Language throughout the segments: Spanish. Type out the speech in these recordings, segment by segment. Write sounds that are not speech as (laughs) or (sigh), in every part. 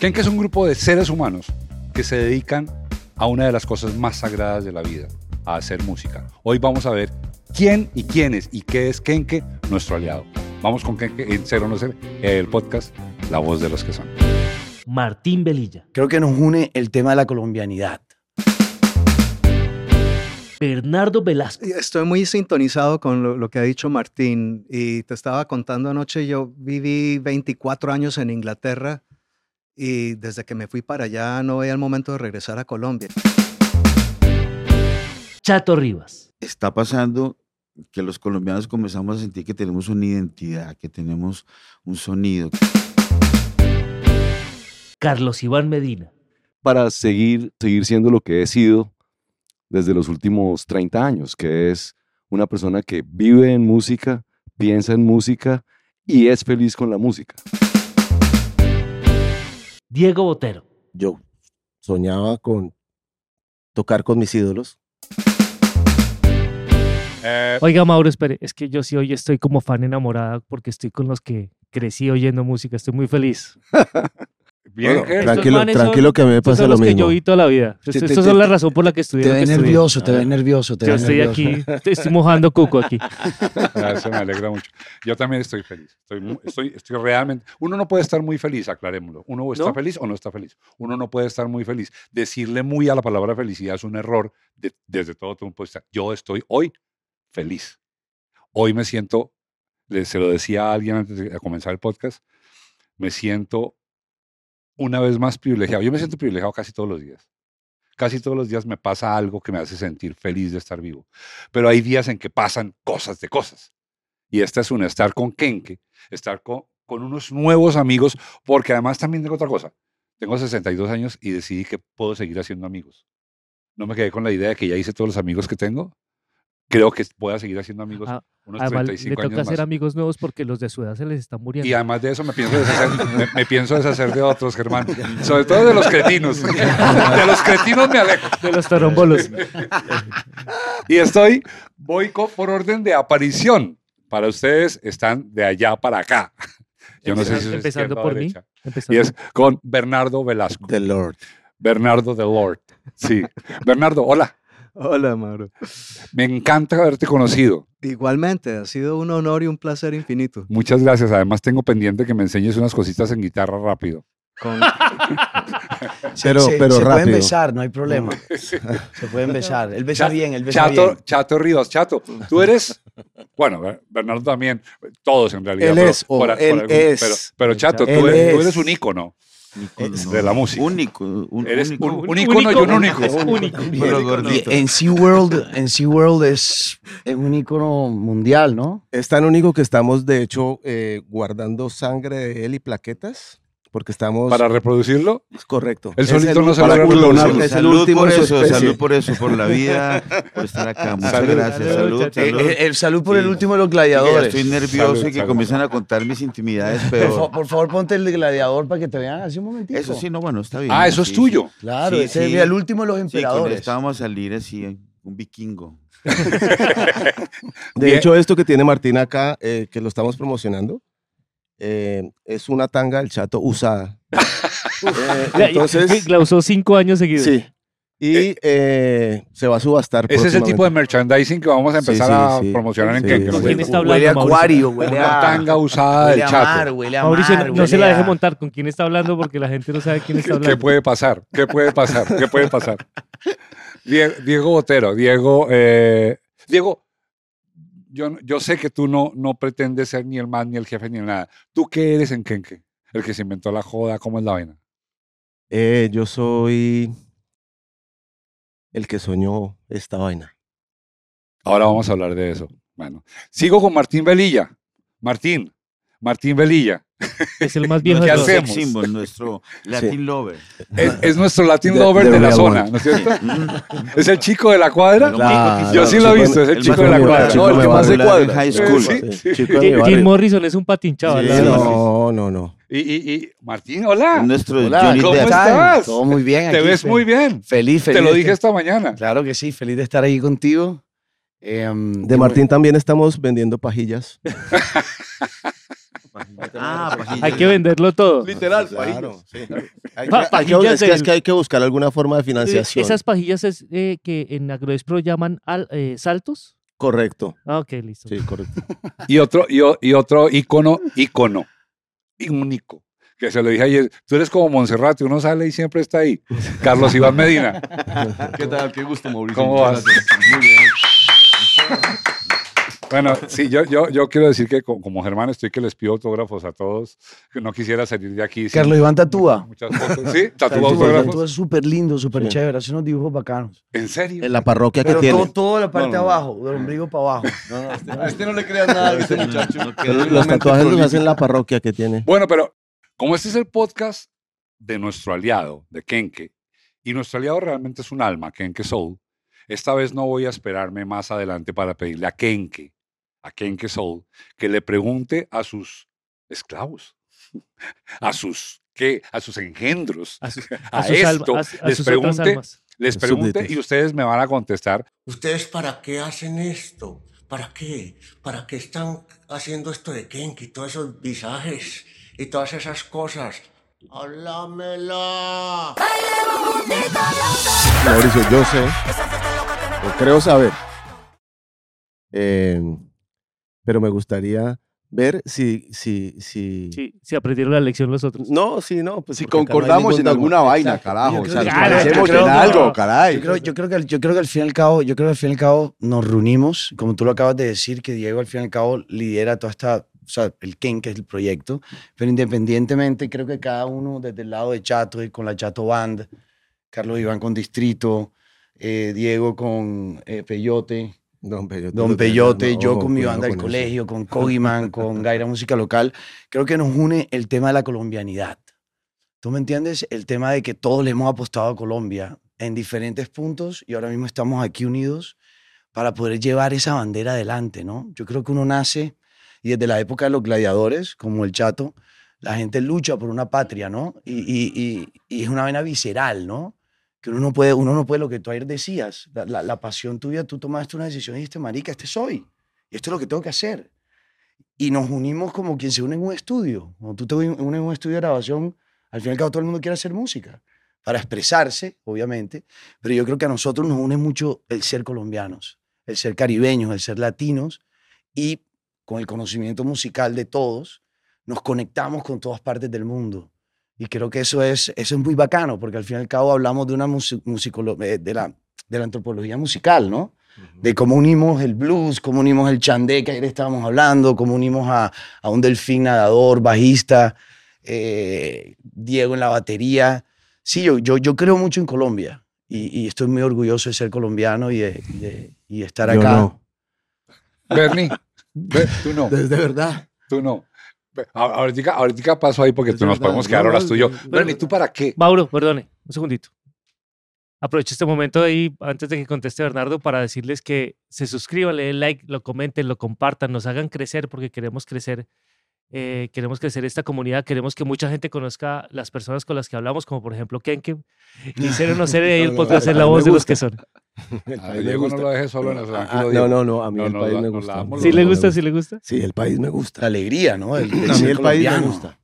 Kenke es un grupo de seres humanos que se dedican a una de las cosas más sagradas de la vida, a hacer música. Hoy vamos a ver quién y quién es y qué es Kenke, nuestro aliado. Vamos con Kenke en Cero No Ser, el podcast La Voz de los que son. Martín Velilla, Creo que nos une el tema de la colombianidad. Bernardo Velasco, Estoy muy sintonizado con lo, lo que ha dicho Martín y te estaba contando anoche, yo viví 24 años en Inglaterra y desde que me fui para allá no veía el momento de regresar a Colombia. Chato Rivas, está pasando que los colombianos comenzamos a sentir que tenemos una identidad, que tenemos un sonido. Carlos Iván Medina, para seguir, seguir siendo lo que he sido desde los últimos 30 años, que es una persona que vive en música, piensa en música y es feliz con la música. Diego Botero, yo soñaba con tocar con mis ídolos. Eh, Oiga, Mauro, espere, es que yo sí hoy estoy como fan enamorada porque estoy con los que crecí oyendo música, estoy muy feliz. (laughs) bien, Bueno, tranquilo, manes son- tranquilo que a mí me pasa son lo los que yo mismo. vi toda la vida. Te- Estos te- son te- la razón por la que estudié Te ves nervioso, te ves nervioso, te Yo estoy nervioso. aquí, estoy mojando cuco aquí. Ah, Eso me alegra mucho. Yo también estoy feliz. Estoy, estoy, estoy realmente. Uno no puede estar muy feliz, aclarémoslo. Uno o está ¿No? feliz o no está feliz. Uno no puede estar muy feliz. Decirle muy a la palabra felicidad es un error de- desde todo punto de vista. Yo estoy hoy feliz. Hoy me siento, se lo decía a alguien antes de comenzar el podcast, me siento una vez más privilegiado. Yo me siento privilegiado casi todos los días. Casi todos los días me pasa algo que me hace sentir feliz de estar vivo. Pero hay días en que pasan cosas de cosas. Y esta es una, estar con Kenke, estar con, con unos nuevos amigos, porque además también tengo otra cosa. Tengo 62 años y decidí que puedo seguir haciendo amigos. No me quedé con la idea de que ya hice todos los amigos que tengo. Creo que pueda seguir haciendo amigos Ah, unos Además, le 35 toca años hacer más. amigos nuevos porque los de su edad se les están muriendo. Y además de eso me pienso deshacer, (laughs) me, me pienso deshacer de otros, Germán. Sobre todo de los cretinos. (laughs) De los cretinos me alejo. De los tarombolos. Y estoy, voy por orden de aparición. Para ustedes están de allá para acá. Yo no sé si es Empezando por mí. Empezando Y es con Bernardo Velasco. The Lord. Bernardo the Lord. Sí. Bernardo, hola. Hola, Mauro. Me encanta haberte conocido. Igualmente, ha sido un honor y un placer infinito. Muchas gracias. Además, tengo pendiente que me enseñes unas cositas en guitarra rápido. Con- (laughs) Pero, se, pero se pueden besar, no hay problema. (laughs) se pueden besar. Él besa bien, él besa Chato, bien. Chato Ríos, Chato, tú eres, bueno, Ber- Bernardo también, todos en realidad. Él pero es, o por- él por algún- es. Pero, pero Chato, tú eres, tú es. eres un ícono. De la música. Único. Un, Eres único. un, un ícono y un único. Y en SeaWorld, en SeaWorld es, es un icono mundial, ¿no? Es tan único que estamos, de hecho, eh, guardando sangre de él y plaquetas, porque estamos... Para reproducirlo, Es correcto. Es solito el- no se para logra clonar, reproducir. Es el salud último por eso, salud por eso, por la vida, por estar acá. Muchas Salud. gracias, Salud, salud, muchachos. salud. El, el salud por el último de los gladiadores. estoy nervioso Salud, y que salud. comienzan a contar mis intimidades, pero por favor, ponte el gladiador para que te vean así un momentito. eso sí, no, bueno, está bien. ah, eso es sí, tuyo. Claro, Sí, ese sí. es el último de los emperadores. esta vamos a salir así, un vikingo. (laughs) De Bien. hecho, esto que tiene Martín acá, eh, que lo estamos promocionando, eh, es una tanga del chato usada. (laughs) Eh, entonces, La usó cinco años seguidos. sí. Y eh, se va a subastar. Ese es el tipo de merchandising que vamos a Sí, empezar sí, a promocionar en Sí, Kenke. sí. ¿no? ¿Quién está hablando, Huele a acuario, huele Una a, tanga usada huele del chato. mar, huele a Mauricio, no, no se la deje a- montar con quién está hablando porque la gente no sabe quién está ¿Qué, hablando. qué puede pasar? ¿Qué puede pasar? ¿Qué puede pasar? (laughs) Die- Diego Botero, Diego, eh, Diego, yo, yo sé que tú no, no pretendes ser ni el más, ni el jefe, ni el nada. ¿Tú qué eres en Kenke? El que se inventó la joda, ¿cómo es la vaina? Eh, yo soy el que soñó esta vaina. Ahora vamos a hablar de eso. Bueno, sigo con Martín Velilla. Martín, Martín Velilla. Es el más viejo ¿Qué de todos. hacemos? sex symbol, nuestro Latin lover. Es, es nuestro Latin The- Lover the de la zona, one. ¿no es cierto? Es el chico de la cuadra. Yo sí lo he visto, es el el chico de la cuadra. No, el de que más en cuadra. high school. sí, sí. Chico de mi Jim. Morrison es un verdad. No, no, no. Y, y, y Martín, hola. Nuestro Hola, Johnny ¿cómo estás? Todo muy bien. Te ves muy bien. Feliz, feliz. Te lo de dije esta mañana. Claro que sí, feliz de estar aquí contigo. De y Martín también estamos vendiendo pajillas. (laughs) Ah, pajillas. Hay que venderlo todo. Literal, Claro, sí. Hay que, hay es, que, es del- que hay que buscar alguna forma de financiación. Esas pajillas es, eh, que en Agrodespro llaman al- eh, saltos. Correcto. Ah, ok, listo. Sí, correcto. Y otro, y, y otro ícono, ícono, único, que se lo dije ayer, tú eres como Monserrate, uno sale y siempre está ahí. Carlos Iván Medina. (laughs) ¿Qué tal? Qué gusto, Mauricio. ¿Cómo vas? Muy bien. (laughs) Bueno, sí, yo, yo, yo quiero decir que co- como Germán estoy que les pido autógrafos a todos, que no quisiera salir de aquí. sin Carlos Iván tatúa. Muchas fotos. Sí, (laughs) tatúa autógrafos. tatúa es súper lindo, súper Sí. chévere. Hace unos dibujos bacanos. ¿En serio? En la parroquia que Pero tiene. todo, toda la parte no, no. abajo, del ombligo para abajo. No, no, este, a este no le creas nada, este muchacho. Pero los tatuajes los hacen en la parroquia que tiene. Bueno, pero como este es el podcast de nuestro aliado, de Kenke, y nuestro aliado realmente es un alma, Kenke Soul, esta vez no voy a esperarme más adelante para pedirle a Kenke, a Kenke Soul, que le pregunte a sus esclavos, a sus, ¿qué? A sus engendros, A, sus- a, a sus, alma- esto, a- a les sus pregunte, les pregunte y ustedes me van a contestar. ¿Ustedes para qué hacen esto? ¿Para qué? ¿Para qué están haciendo esto de Kenki? Todos esos visajes y todas esas cosas. ¡Háblamela! Mauricio, yo sé, o creo saber, eh, pero me gustaría ver si, si, si... Sí, si aprendieron la lección los otros. No, sí, no. Pues Si no concordamos ningún en dogma. alguna vaina, Exacto. carajo. O sea, que- nos Claro, parecemos yo creo en algo, caray. Yo creo, yo, creo que, al- yo creo que al fin y al cabo, yo creo que al fin y al cabo nos reunimos, como tú lo acabas de decir, que Diego al fin y al cabo lidera toda esta, o sea, el Ken, que es el proyecto, pero independientemente creo que cada uno desde el lado de Chato y con la Chato Band, Carlos Iván con Distrito, eh, Diego con eh, Peyote, Don Peyote. Don Peyote, yo con mi banda del colegio, con Cogiman, (laughs) con Gaira Música Local, creo que nos une el tema de la colombianidad. ¿Tú me entiendes? El tema de que todos le hemos apostado a Colombia en diferentes puntos y ahora mismo estamos aquí unidos para poder llevar esa bandera adelante, ¿no? Yo creo que uno nace y desde la época de los gladiadores, como el Chato, la gente lucha por una patria, ¿no? Y, y- y- y es una vena visceral, ¿no? Que uno no puede, uno no puede lo que tú ayer decías, la, la- la pasión tuya, tú tomaste una decisión y dijiste, marica, este soy, y esto es lo que tengo que hacer. Y nos unimos como quien se une en un estudio. Cuando tú te unes en un estudio de grabación, al fin y todo el mundo quiere hacer música, para expresarse, obviamente, pero yo creo que a nosotros nos une mucho el ser colombianos, el ser caribeños, el ser latinos, y con el conocimiento musical de todos, nos conectamos con todas partes del mundo. Y creo que eso es, eso es muy bacano, porque al fin y al cabo hablamos de, una eh, de, la, de la antropología musical, ¿no? De cómo unimos el blues, cómo unimos el chandé que ayer estábamos hablando, cómo unimos a, a un delfín nadador, bajista, eh, Diego en la batería. Sí, yo, yo, yo creo mucho en Colombia y, y estoy muy orgulloso de ser colombiano y de, y de- y estar Yo acá. no. (laughs) Bernie, (laughs) tú no, De, de verdad. tú no. Ahorita, ahorita paso ahí porque tú nos podemos quedar horas tú y yo. Bernie, ¿tú para qué? Mauro, perdone, un segundito. Aprovecho este momento ahí, antes de que conteste Bernardo, para decirles que se suscriban, le den like, lo comenten, lo compartan, nos hagan crecer porque queremos crecer. eh, queremos crecer esta comunidad, queremos que mucha gente conozca las personas con las que hablamos, como por ejemplo Kenke. Y ser o no ser, ahí el (laughs) podcast es la voz de los que son. (laughs) El A país me Diego no gusta. lo dejes solo en el Ah, no, no, no, a mí No, el no, país la- me gusta. la damos ¿Sí le gusta? ¿Sí le gusta? Sí, el país me La gusta. alegría, ¿no? El, del A mí ser el país me gusta.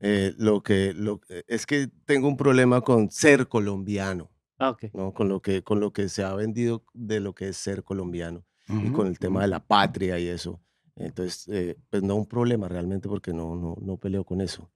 Eh, lo que, lo, es que tengo un problema con ser colombiano, Ah, ok. ¿no? Con lo que, con lo que se ha vendido de lo que es ser colombiano y Ujú. con el tema de la patria y eso. Entonces, eh, pues no un problema realmente porque no, no, no peleo con eso.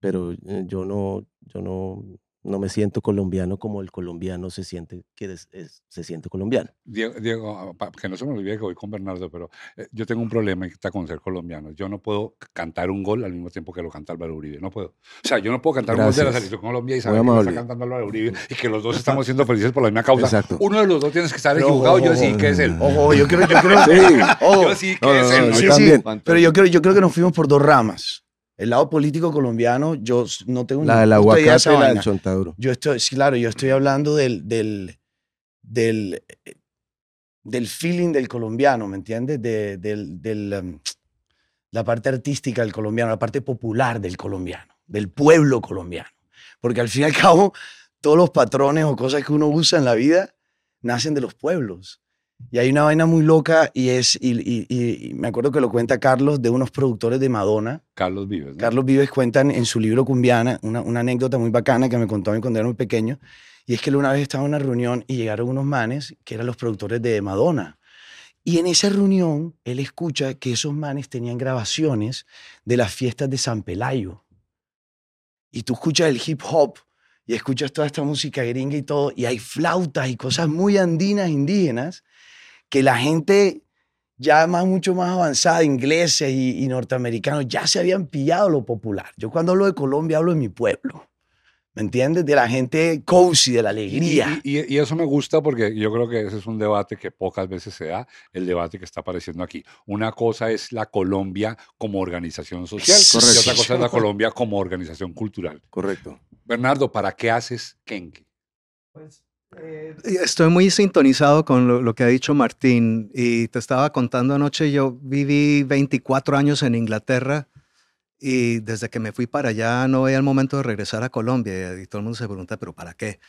Pero eh, yo no, yo no, no me siento colombiano como el colombiano se siente, que es- es- se siente colombiano. Diego, Diego, que no se me olvide que voy con Bernardo, pero eh, yo tengo un problema y está con ser colombiano. Yo no puedo cantar un gol al mismo tiempo que lo canta Álvaro Uribe. No puedo. O sea, yo no puedo cantar un gol de la selección Colombia y saber que lo está cantando Álvaro Uribe (laughs) y que los dos estamos siendo felices por la misma causa. Exacto. Uno de los dos tienes que estar Pero, equivocado. ojo, (laughs) Yo sí que es él. Ojo, yo creo, yo creo, Sí. ojo, Yo sí que No, no, es no, él. sí, sí, pero yo creo, yo creo que nos fuimos por dos ramas. El lado político colombiano, yo no tengo La del de aguacate esa y la del chontaduro. Yo estoy, claro, yo estoy hablando del, del, del, del feeling del colombiano, ¿me entiendes? De, del, del, em, la parte artística del colombiano, la parte popular del colombiano, del pueblo colombiano. Porque al fin y al cabo, todos los patrones o cosas que uno usa en la vida nacen de los pueblos. Y hay una vaina muy loca y es, y, y- y- y me acuerdo que lo cuenta Carlos de unos productores de Madonna. Carlos Vives. ¿no? Carlos Vives cuenta en, su libro Cumbiana una, una anécdota muy bacana que me contó a mí cuando era muy pequeño. Y es que él una vez estaba en una reunión y llegaron unos manes que eran los productores de Madonna. Y en esa reunión él escucha que esos manes tenían grabaciones de las fiestas de San Pelayo. Y tú escuchas el hip hop y escuchas toda esta música gringa y todo, y hay flautas y cosas muy andinas, indígenas, que la gente ya más, mucho más avanzada, ingleses y, y norteamericanos, ya se habían pillado lo popular. Yo cuando hablo de Colombia hablo de mi pueblo, ¿me entiendes? De la gente cozy, de la Y, alegría. y- y- y eso me gusta porque yo creo que ese es un debate que pocas veces se da, el debate que está apareciendo aquí. Una cosa es la Colombia como organización social y Correcto. otra cosa es la Colombia como organización cultural. Correcto. Bernardo, ¿para qué haces Kenke? Y Estoy muy sintonizado con lo, lo que ha dicho Martín y te estaba contando anoche, yo viví 24 años en Inglaterra y desde que me fui para allá no veía el momento de regresar a Colombia y todo el mundo se pregunta, pero ¿para qué?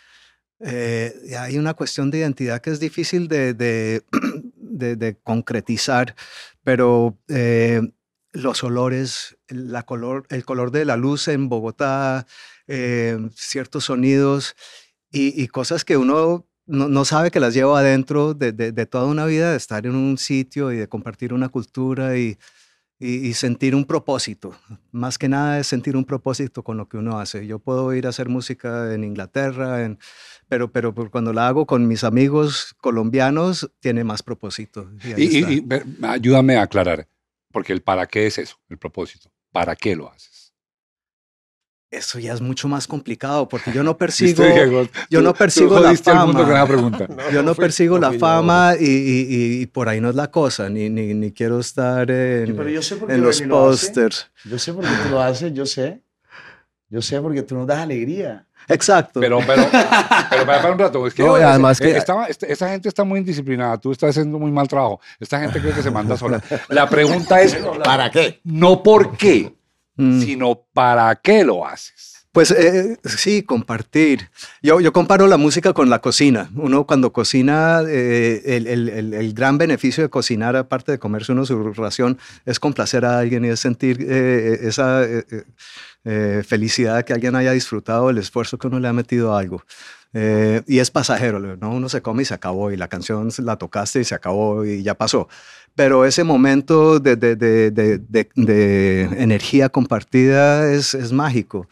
Eh, hay una cuestión de identidad que es difícil de, de, (clears throat) de- de concretizar, pero eh, los olores, la color, el color de la luz en Bogotá, eh, ciertos sonidos y, y cosas que uno no, no sabe que las lleva adentro de, de- de toda una vida, de estar en un sitio y de compartir una cultura y, y- y sentir un propósito. Más que nada es sentir un propósito con lo que uno hace. Yo puedo ir a hacer música en Inglaterra, en, pero, pero cuando la hago con mis amigos colombianos, tiene más propósito. Y ayúdame a aclarar, porque el para qué es eso, el propósito. ¿Para qué lo haces? Eso ya es mucho más complicado porque yo no ¿Viste, (laughs) persigo, yo no persigo la fama. yo no fui- persigo la fama y, y- por ahí no es la cosa, ni, ni, ni quiero estar en, Pero yo sé por qué en los lo pósters. Yo sé por qué tú lo haces, yo sé. Yo sé porque tú nos das alegría. Exacto. Pero, pero, (laughs) pero para, para un rato, es que, No, además eh, que- estaba- esta- esa gente está muy indisciplinada, tú estás haciendo muy mal trabajo, esta gente cree que se manda sola. La pregunta es, (laughs) ¿Para qué? no por qué, Mm. sino para qué lo haces. Pues eh, sí, compartir. Yo, yo comparo la música con la cocina. Uno cuando cocina, eh, el, el- el- el gran beneficio de cocinar, aparte de comerse uno su ración, es complacer a alguien y es sentir eh, esa eh, eh, eh, felicidad de que alguien haya disfrutado el esfuerzo que uno le ha metido a algo. Eh, y es pasajero, ¿no? Uno se come y se acabó, y la canción la tocaste y se acabó y ya pasó. Pero ese momento de, de- de- de- energía compartida es, es mágico.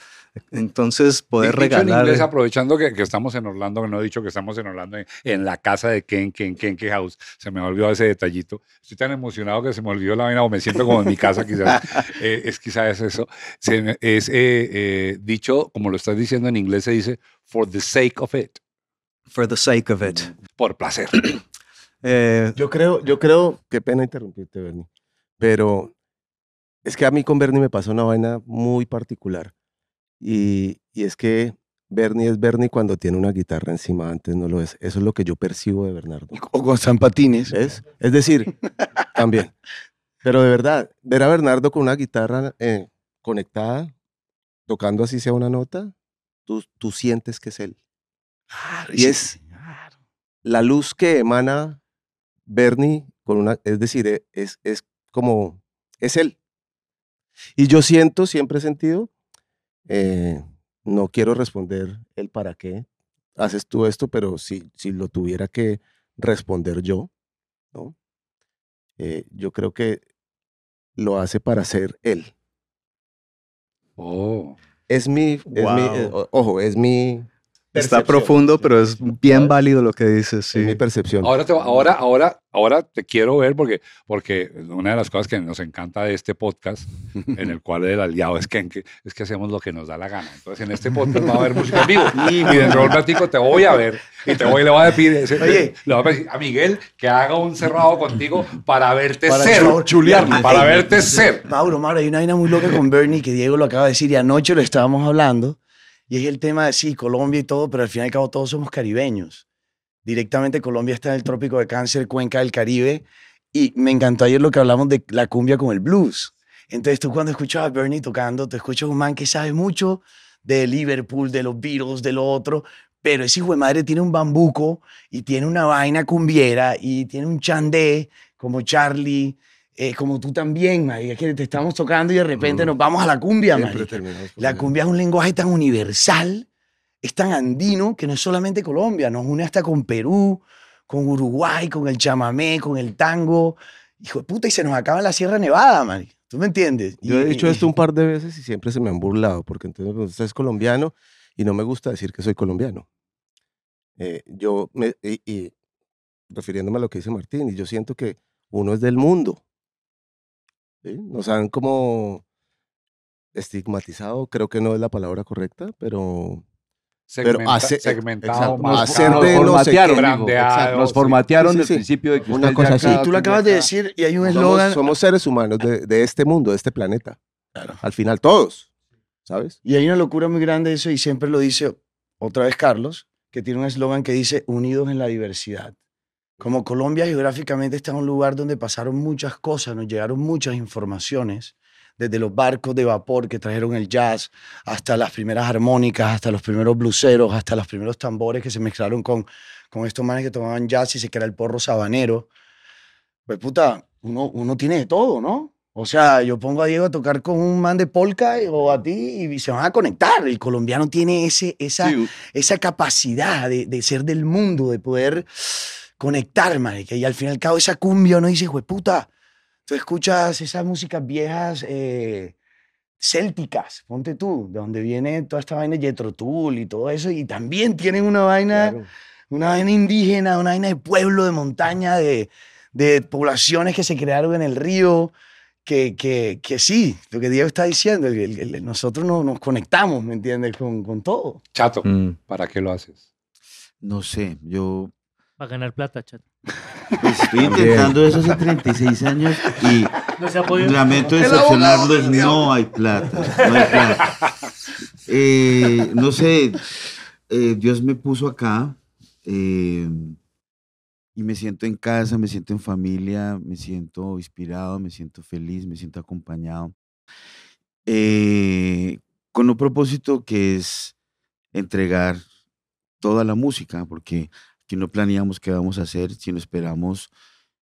Entonces, poder Dicho en regalar. inglés, aprovechando que, que estamos en Orlando, que no he dicho que estamos en Orlando, en, en la casa de Ken, Ken, Ken, Ken House. Se me olvidó ese detallito. Estoy tan emocionado que se me olvidó la vaina, o me siento como en mi casa, quizás. (laughs) Eh, es quizás eso. Se es eh, eh, dicho, como lo estás diciendo en inglés, se dice for the sake of it, For the sake of it. por placer. (clears throat) Eh, Yo creo, yo creo, qué pena interrumpirte, Bernie, pero es que a mí con Bernie me pasó una vaina muy particular. Y, y es que Bernie es Bernie cuando tiene una guitarra encima, antes no lo es. Eso es lo que yo percibo de Bernardo. (laughs) O con San Patines. ¿Ves? Es decir, también. Pero de verdad, ver a Bernardo con una guitarra eh, conectada, tocando así sea una nota, tú, tú sientes que es él. Claro, Y es- claro. la luz que emana Bernie con una, es decir, e- es, es como, es él. Y yo siento, siempre he sentido, eh, no quiero responder el para qué haces tú esto, pero si, si lo tuviera que responder yo, ¿no? Eh, yo creo que lo hace para ser él. Oh. Es mi, es mi eh, Wow. ojo, es mi... está profundo, pero es bien ¿Sabes? válido lo que dices. Sí. Es mi percepción. Ahora, te, ahora, ahora, ahora te quiero ver porque, porque una de las cosas que nos encanta de este podcast, (laughs) en el cual el aliado es que, es que hacemos lo que nos da la gana. Entonces, en este podcast va a haber música en vivo. (laughs) Y dentro de un ratico te voy a ver y te voy, le voy a pedir, ese- Oye. le voy a pedir a Miguel que haga un cerrado contigo para verte Para ser. chu- chulearme. Para verte ser. Mauro, Mauro, hay una vaina muy loca con Bernie que Diego lo acaba de decir y anoche lo estábamos hablando. Y es el tema de sí, Colombia y todo, pero al fin y al cabo todos somos caribeños. Directamente Colombia está en el trópico de Cáncer, cuenca del Caribe. Y me encantó ayer lo que hablamos de la cumbia con el blues. Entonces tú cuando escuchabas a Bernie tocando, te escuchas un man que sabe mucho de Liverpool, de los Beatles, de lo otro, Pero ese hijo de madre tiene un bambuco y tiene una vaina cumbiera y tiene un chandé como Charlie, eh, como tú también, marica, que te estamos tocando y de repente Mm. nos vamos a la cumbia, La cumbia es un lenguaje tan universal, es tan andino que no es solamente Colombia, nos une hasta con Perú, con Uruguay, con el chamamé, con el tango. Hijo de puta, y se nos acaba en la Sierra Nevada, man. ¿Tú me entiendes? Yo he dicho esto un par de veces y siempre se me han burlado, porque entonces usted es colombiano y no me gusta decir que soy colombiano. Eh, yo, me, y, y refiriéndome a lo que dice Martín, y yo siento que uno es del mundo. ¿Sí? Nos han como estigmatizado, creo que no es la palabra correcta, pero pero Segmenta- hace- segmentado, Nos formatearon Sí, sí, del sí. principio de que Una cosa así. tú lo acabas de decir y hay un somos, eslogan. somos seres humanos de, de este mundo, de este planeta. Al final todos, ¿sabes? Y hay una locura muy grande de eso y siempre lo dice otra vez Carlos, que tiene un eslogan que dice unidos en la diversidad. Como Colombia geográficamente está en un lugar donde pasaron muchas cosas, nos llegaron muchas informaciones, desde los barcos de vapor que trajeron el jazz, hasta las primeras armónicas, hasta los primeros bluseros, hasta los primeros tambores que se mezclaron con, con estos manes que tomaban jazz y se crea el porro sabanero. Pues puta, uno, uno tiene de todo, ¿no? O sea, yo pongo a Diego a tocar con un man de polka o a ti y se van a conectar. El colombiano tiene ese, esa, Sí, esa capacidad de, de ser del mundo, de poder conectar, marica. Y al fin y al cabo esa cumbia uno dice, puta, tú escuchas esas músicas viejas eh, célticas, ponte tú, de donde viene toda esta vaina de Jethro Tull y todo eso, y también tienen una vaina, Claro. una vaina indígena, una vaina de pueblo, de montaña, de, de poblaciones que se crearon en el río, que, que, que sí, lo que Diego está diciendo, el- el- el- nosotros no, nos conectamos, ¿me entiendes? Con, con todo. Chato, Mm. ¿para qué lo haces? No sé, yo Para ganar plata, chat. pues, estoy intentando eso hace 36 años y No se ha podido. lamento decepcionarlos, no hay plata, no hay plata. Eh, no sé, eh, Dios me puso acá eh, y me siento en casa, me siento en familia, me siento inspirado, me siento feliz, me siento acompañado. Eh, con un propósito que es entregar toda la música, porque aquí no planeamos qué vamos a hacer, sino esperamos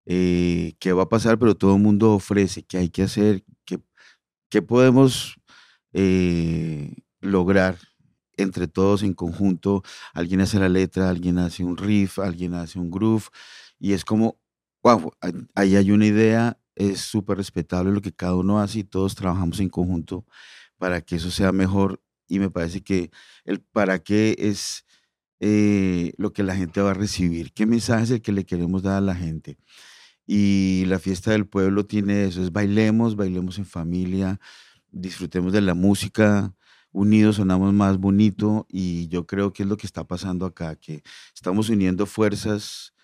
eh, qué va a pasar, pero todo el mundo ofrece qué hay que hacer, qué, qué podemos eh, lograr entre todos en conjunto. Alguien hace la letra, alguien hace un riff, alguien hace un groove, y es como, wow, ahí hay una idea, es súper respetable lo que cada uno hace y todos trabajamos en conjunto para que eso sea mejor. Y me parece que el para qué es eh, lo que la gente va a recibir, qué mensaje es el que le queremos dar a la gente. Y la fiesta del pueblo tiene eso, es bailemos, bailemos en familia, disfrutemos de la música, unidos sonamos más bonito y yo creo que es lo que está pasando acá, que estamos uniendo fuerzas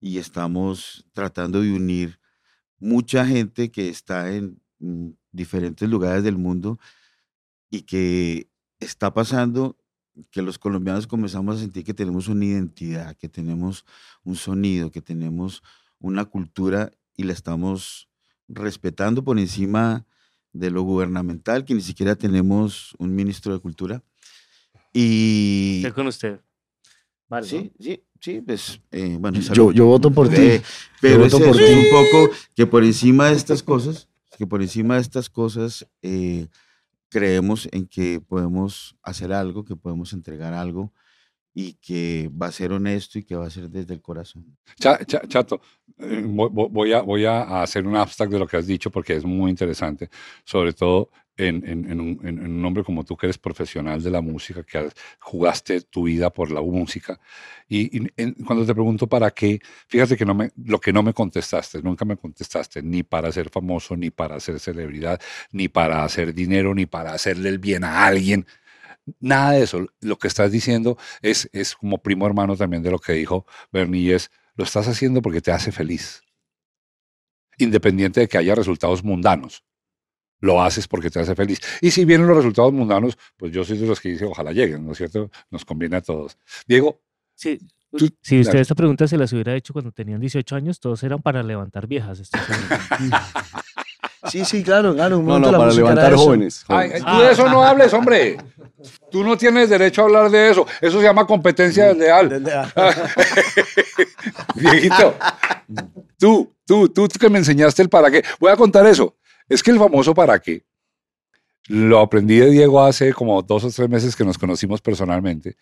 y estamos tratando de unir mucha gente que está en mm, diferentes lugares del mundo y que está pasando que los colombianos comenzamos a sentir que tenemos una identidad, que tenemos un sonido, que tenemos una cultura y la estamos respetando por encima de lo gubernamental, que ni siquiera tenemos un ministro de cultura. Y Estoy con usted. Vale, ¿no? sí, sí, sí, pues eh, bueno, Yo, yo voto por ti. pero es, voto por eso, es ti. un poco que por encima de estas cosas, que por encima de estas cosas eh, creemos en que podemos hacer algo, que podemos entregar algo y que va a ser honesto y que va a ser desde el corazón. Cha- cha- chato, eh, vo- vo- voy a, voy a hacer un abstract de lo que has dicho porque es muy interesante, sobre todo en, un, hombre como tú que eres profesional de la música, que jugaste tu vida por la música. Y, cuando te pregunto para qué, fíjate que no me, lo que no me contestaste, nunca me contestaste, ni para ser famoso, ni para ser celebridad, ni para hacer dinero, ni para hacerle el bien a alguien. Nada de eso. Lo que estás diciendo es, es como primo hermano también de lo que dijo Bernie, es lo estás haciendo porque te hace feliz. Independiente de que haya resultados mundanos. Lo haces porque te hace feliz. Y si vienen los resultados mundanos, pues yo soy de los que dice, ojalá lleguen, ¿no es cierto? Nos conviene a todos. Diego, Sí, Tú- si usted esta pregunta se las hubiera hecho cuando tenían 18 años, todos eran para levantar viejas. Sí, sí, claro, claro. un No, momento no, la para levantar jóvenes. Ay, tú de eso no hables, hombre. Tú no tienes derecho a hablar de eso. Eso se llama competencia desleal. Desde- (laughs) Viejito, tú, tú, tú que me enseñaste el para qué. Voy a contar eso. Es que el famoso para qué lo aprendí de Diego hace como dos o tres meses que nos conocimos personalmente.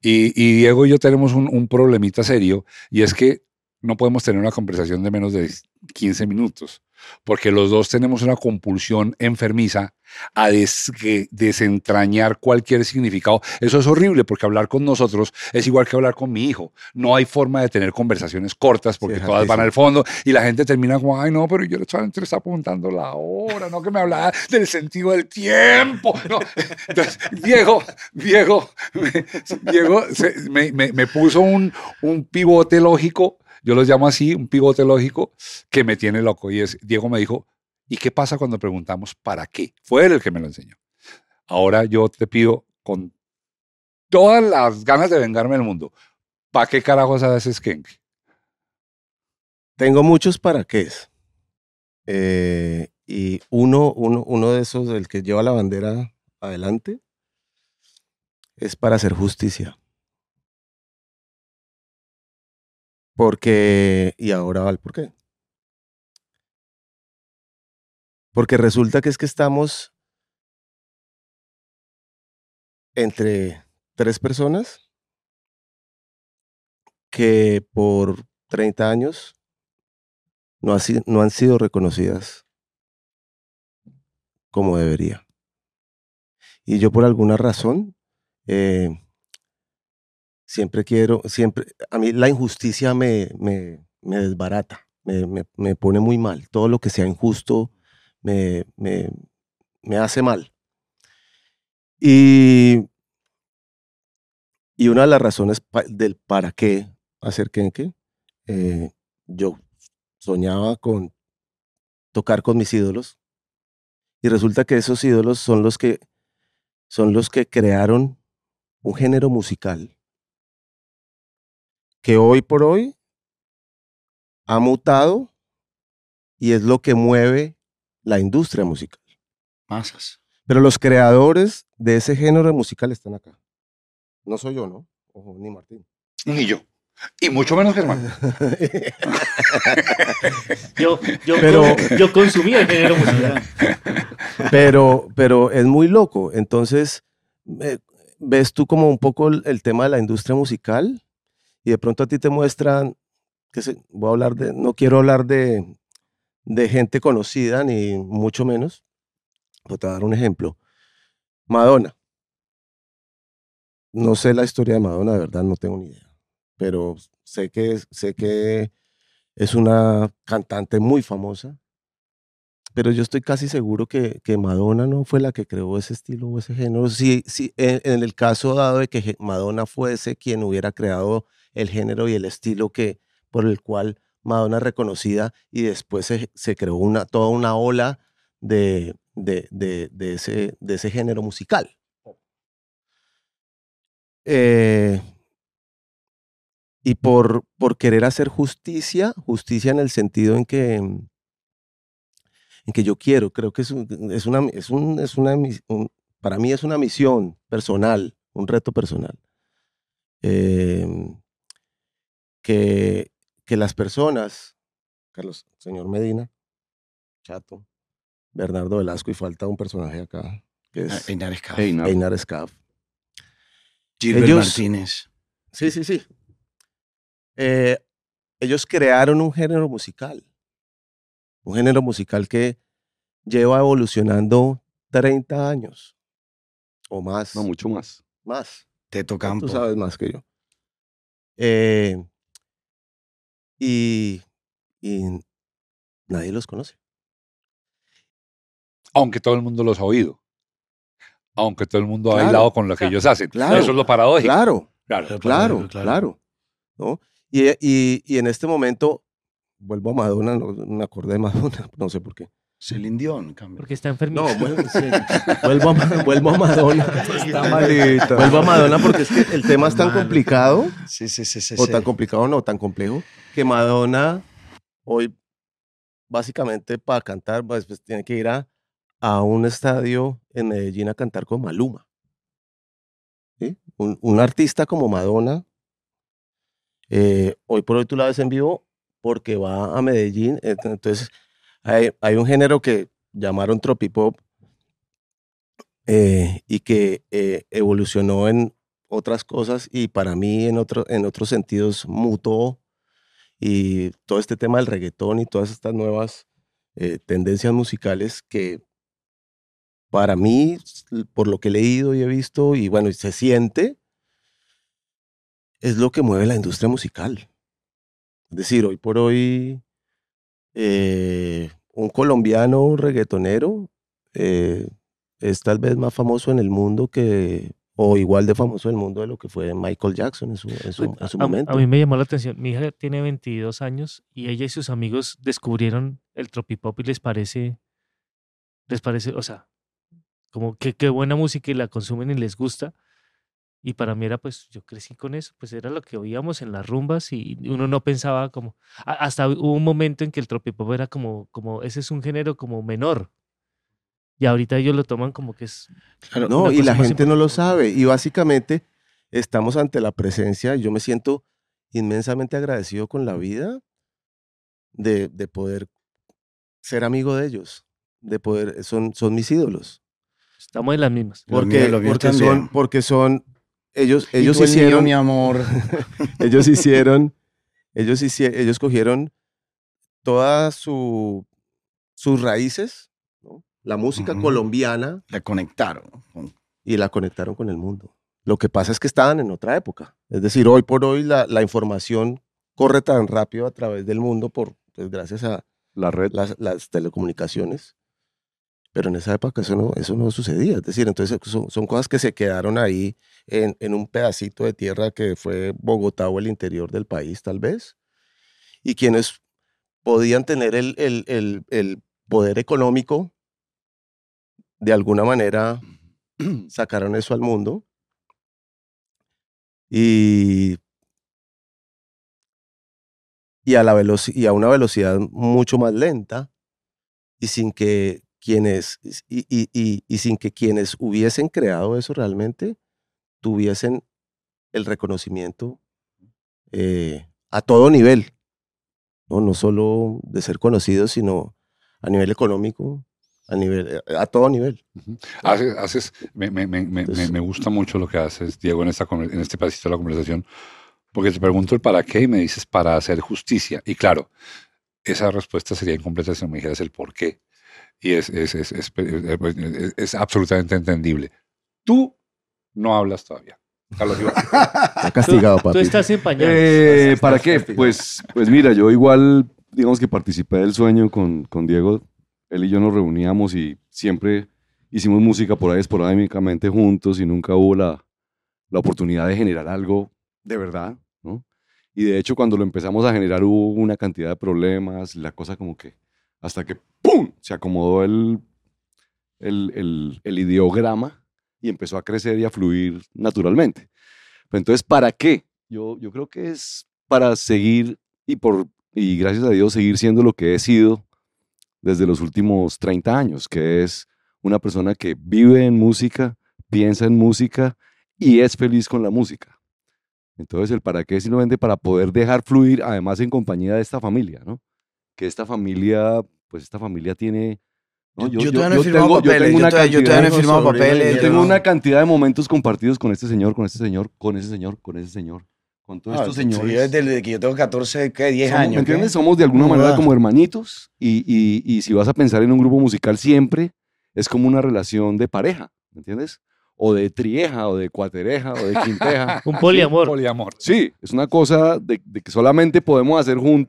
Y, Diego y yo tenemos un, un problemita serio y es que no podemos tener una conversación de menos de 15 minutos, porque los dos tenemos una compulsión enfermiza a des- desentrañar cualquier significado. Eso es horrible, porque hablar con nosotros es igual que hablar con mi hijo. No hay forma de tener conversaciones cortas, porque todas van al fondo y la gente termina como, ay, no, pero yo solamente le está apuntando la hora, no que me hablaba del sentido del tiempo. No. (laughs) Entonces, Diego, Diego, (laughs) me, Diego se- me, me- me puso un, un pivote lógico, yo lo llamo así, un pivote lógico que me tiene loco. Y es, Diego me dijo, ¿y qué pasa cuando preguntamos para qué? Fue él el que me lo enseñó. Ahora yo te pido con todas las ganas de vengarme del mundo, ¿para qué carajos haces Skank? Tengo muchos para qué. Eh, y uno, uno, uno de esos, el que lleva la bandera adelante, es para hacer justicia. Porque, y ahora va el por qué. Porque resulta que es que estamos entre tres personas que por 30 años no, han sido reconocidas como debería. Y yo por alguna razón eh, siempre quiero, siempre, a mí la injusticia me, desbarata, me, pone muy mal. Todo lo que sea injusto me, hace mal. Y, una de las razones del para qué hacer Kenke, eh, yo soñaba con tocar con mis ídolos y resulta que esos ídolos son los que son los que crearon un género musical que hoy por hoy ha mutado y es lo que mueve la industria musical. Masas. Pero los creadores de ese género musical están acá. No soy yo, ¿no? Ojo, ni Martín. Ni yo. Y mucho menos Germán. (laughs) Yo, yo, Pero- yo consumí el género musical. pero, pero es muy loco. Entonces, eh, ves tú como un poco el, el tema de la industria musical y de pronto a ti te muestran, que se, voy a hablar de, no quiero hablar de, de gente conocida ni mucho menos, voy a dar un ejemplo. Madonna. No sé la historia de Madonna, de verdad no tengo ni idea, pero sé que, sé que es una cantante muy famosa, pero yo estoy casi seguro que, que Madonna no fue la que creó ese estilo o ese género. Si, si en, el caso dado de que Madonna fuese quien hubiera creado el género y el estilo que, por el cual Madonna es reconocida y después se, se creó una, toda una ola de, de, de- de ese, ese género musical. Eh, y por, por querer hacer justicia, justicia en el sentido en que, en que yo quiero, creo que es, un- es una, es un, es una, para mí es una misión personal, un reto personal. Em, que, que las personas, Carlos, señor Medina, Chato, Bernardo Velasco, y falta un personaje acá, que es Einar Escaf. Einar. Einar Scaff. Gilbert ellos- Martínez. Sí, sí, sí. Eh, ellos crearon un género musical. Un género musical que lleva evolucionando 30 años o más. No, mucho más. más. Teto Tú Campo. sabes más que yo. Eh, y, y nadie los conoce. Aunque todo el mundo los ha oído. Aunque todo el mundo ha bailado con lo que claro, ellos hacen. claro, Eso es lo paradójico. Claro, Claro. claro, claro. claro. ¿no? Y, y, y en este momento, vuelvo a Madonna, no me acordé de Madonna, (laughs) no sé por qué. Celine Dion, cambio. Porque está enfermo. No, vuelvo, (laughs) sí, vuelvo, a, vuelvo a Madonna. (laughs) Está malito. Vuelvo a Madonna porque es que el tema es tan complicado, Sí, sí, sí, sí. o sí. tan complicado no, tan complejo, que Madonna hoy básicamente para cantar, pues, pues, tiene que ir a, a un estadio en Medellín a cantar con Maluma. ¿sí? Un, un artista como Madonna, eh, hoy por hoy tú la ves en vivo porque va a Medellín. ent- Entonces, hay, un género que llamaron tropipop eh, y que eh, evolucionó en otras cosas y para mí en, otro, en otros sentidos mutó y todo este tema del reggaetón y todas estas nuevas eh, tendencias musicales que para mí, por lo que he leído y he visto y bueno, y se siente, es lo que mueve la industria musical. Es decir, hoy por hoy, eh, un colombiano un reggaetonero eh, es tal vez más famoso en el mundo que, o igual de famoso en el mundo de lo que fue Michael Jackson en su, en su, en su A- a, momento. a mí me llamó la atención. Mi hija tiene 22 años y ella y sus amigos descubrieron el tropipop y les parece, les parece, o sea, como que qué buena música y la consumen y les gusta. Y para mí era, pues, yo crecí con eso, pues era lo que oíamos en las rumbas y uno no pensaba como, a- hasta hubo un momento en que el tropipop era como, como, ese es un género como menor. Y ahorita ellos lo toman como que es... No, una y la gente no lo sabe. Y básicamente estamos ante la presencia, y yo me siento inmensamente agradecido con la vida de, de poder ser amigo de ellos, de poder, son, son mis ídolos. Estamos en las mismas. Porque, porque, son, porque son, ellos, Y ellos tú el mío, hicieron, mi amor. (laughs) ellos hicieron, ellos hicieron, ellos cogieron todas su, sus raíces, ¿no? la música Ujú. colombiana, La conectaron. con- y la conectaron con el mundo. Lo que pasa es que estaban en otra época. Es decir, hoy por hoy la, la información corre tan rápido a través del mundo por, pues, gracias a La red. las, las telecomunicaciones. Pero en esa época eso no, eso no sucedía. Es decir, entonces son, son cosas que se quedaron ahí en, en un pedacito de tierra que fue Bogotá o el interior del país, tal vez. Y quienes podían tener el, el, el, el poder económico, de alguna manera (clears throat) sacaron eso al mundo. Y, y, a la y a una velocidad mucho más lenta y sin que quienes y, y- y- y sin que quienes hubiesen creado eso realmente tuviesen el reconocimiento eh, a todo nivel, ¿no? no solo de ser conocidos, sino a nivel económico, a nivel, eh, a todo nivel. Haces, haces me, me, me, Entonces- me gusta mucho lo que haces, Diego, en, esta, en este pedacito de la conversación, porque te pregunto el para qué y me dices para hacer justicia. Y claro, esa respuesta sería incompleta si no me dijeras el por qué. Y es, es, es, es, es- es- es absolutamente entendible. Tú no hablas todavía. Carlos Iván. (laughs) Está castigado, Tú papi. estás en pañales. Eh, ¿Para qué? castigado. Pues, pues mira, yo igual, digamos que participé del sueño con, con Diego. Él y yo nos reuníamos y siempre hicimos música por ahí esporádicamente juntos y nunca hubo la, la oportunidad de generar algo de verdad, ¿no? Y de hecho, cuando lo empezamos a generar hubo una cantidad de problemas, la cosa como que hasta que se acomodó el, el, el, ideograma y empezó a crecer y a fluir naturalmente. Entonces, ¿para qué? Yo, yo creo que es para seguir y, por, y gracias a Dios seguir siendo lo que he sido desde los últimos 30 años, que es una persona que vive en música, piensa en música y es feliz con la música. Entonces, el para qué es simplemente para poder dejar fluir, además en compañía de esta familia, ¿no? Que esta familia, pues esta familia tiene... ¿no? Yo- yo todavía no he firmado tengo- papeles, yo todavía- yo no he firmado papeles, yo yo tengo una cantidad de momentos compartidos con este señor, con este señor, con ese señor, con ese señor, con todos Ah, estos sí, señores. yo desde que yo tengo 14, ¿qué? 10 Somos- años. ¿Me ¿qué? entiendes? Somos de alguna No manera jodas. como hermanitos y, y, y si vas a pensar en un grupo musical siempre es como una relación de pareja, ¿me entiendes? O de trieja, o de cuatereja, o de quinteja. (laughs) Un poliamor. Poliamor. Sí, es una cosa de, de que solamente podemos hacer, jun-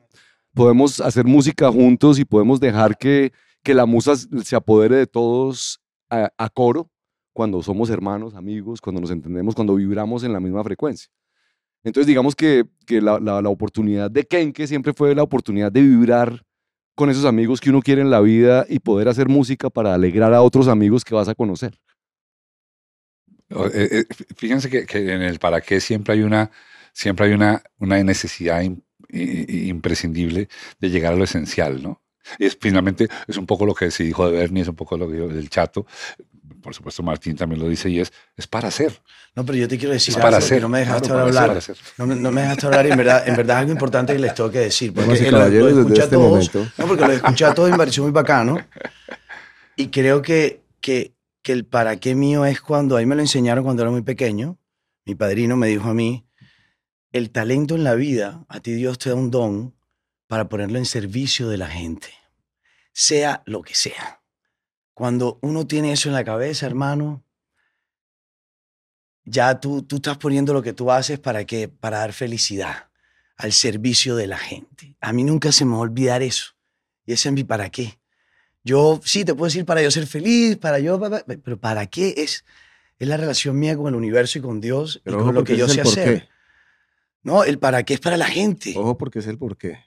podemos hacer música juntos y podemos dejar que, que la musa se apodere de todos a, a coro cuando somos hermanos, amigos, cuando nos entendemos, cuando vibramos en la misma frecuencia. Entonces, digamos que, que la, la- la oportunidad de Kenke siempre fue la oportunidad de vibrar con esos amigos que uno quiere en la vida y poder hacer música para alegrar a otros amigos que vas a conocer. O- eh, eh, Fíjense que, que en el para qué siempre hay una, siempre hay una, una necesidad im- i- i- imprescindible de llegar a lo esencial, ¿no? Y es, finalmente es un poco lo que se dijo de Bernie, es un poco lo que dijo del Chato. Por supuesto, Martín también lo dice y es, es para hacer. No, pero yo te quiero decir Es para algo, que hacer. no me dejaste claro, ahora para hablar. hacer. No, me- no me dejaste hablar y en verdad, en verdad es algo importante que les tengo que decir. Porque y lo- lo escuché a este todos, momento. No, porque lo escuché a todos y me pareció muy bacano. Y creo que, que, que el para qué mío es cuando, ahí me lo enseñaron cuando era muy pequeño. Mi padrino me dijo a mí, el talento en la vida, a ti Dios te da un don para ponerlo en servicio de la gente, sea lo que sea. Cuando uno tiene eso en la cabeza, hermano, ya tú, tú estás poniendo lo que tú haces para qué? Para dar felicidad al servicio de la gente. A mí nunca se me va a olvidar eso. Y ese es mi para qué. Yo sí te puedo decir para yo ser feliz, para yo, pero para qué es, es la relación mía con el universo y con Dios Pero y con lo que yo sé hacer. porqué. No, el para qué es para la gente. Ojo porque es el porqué.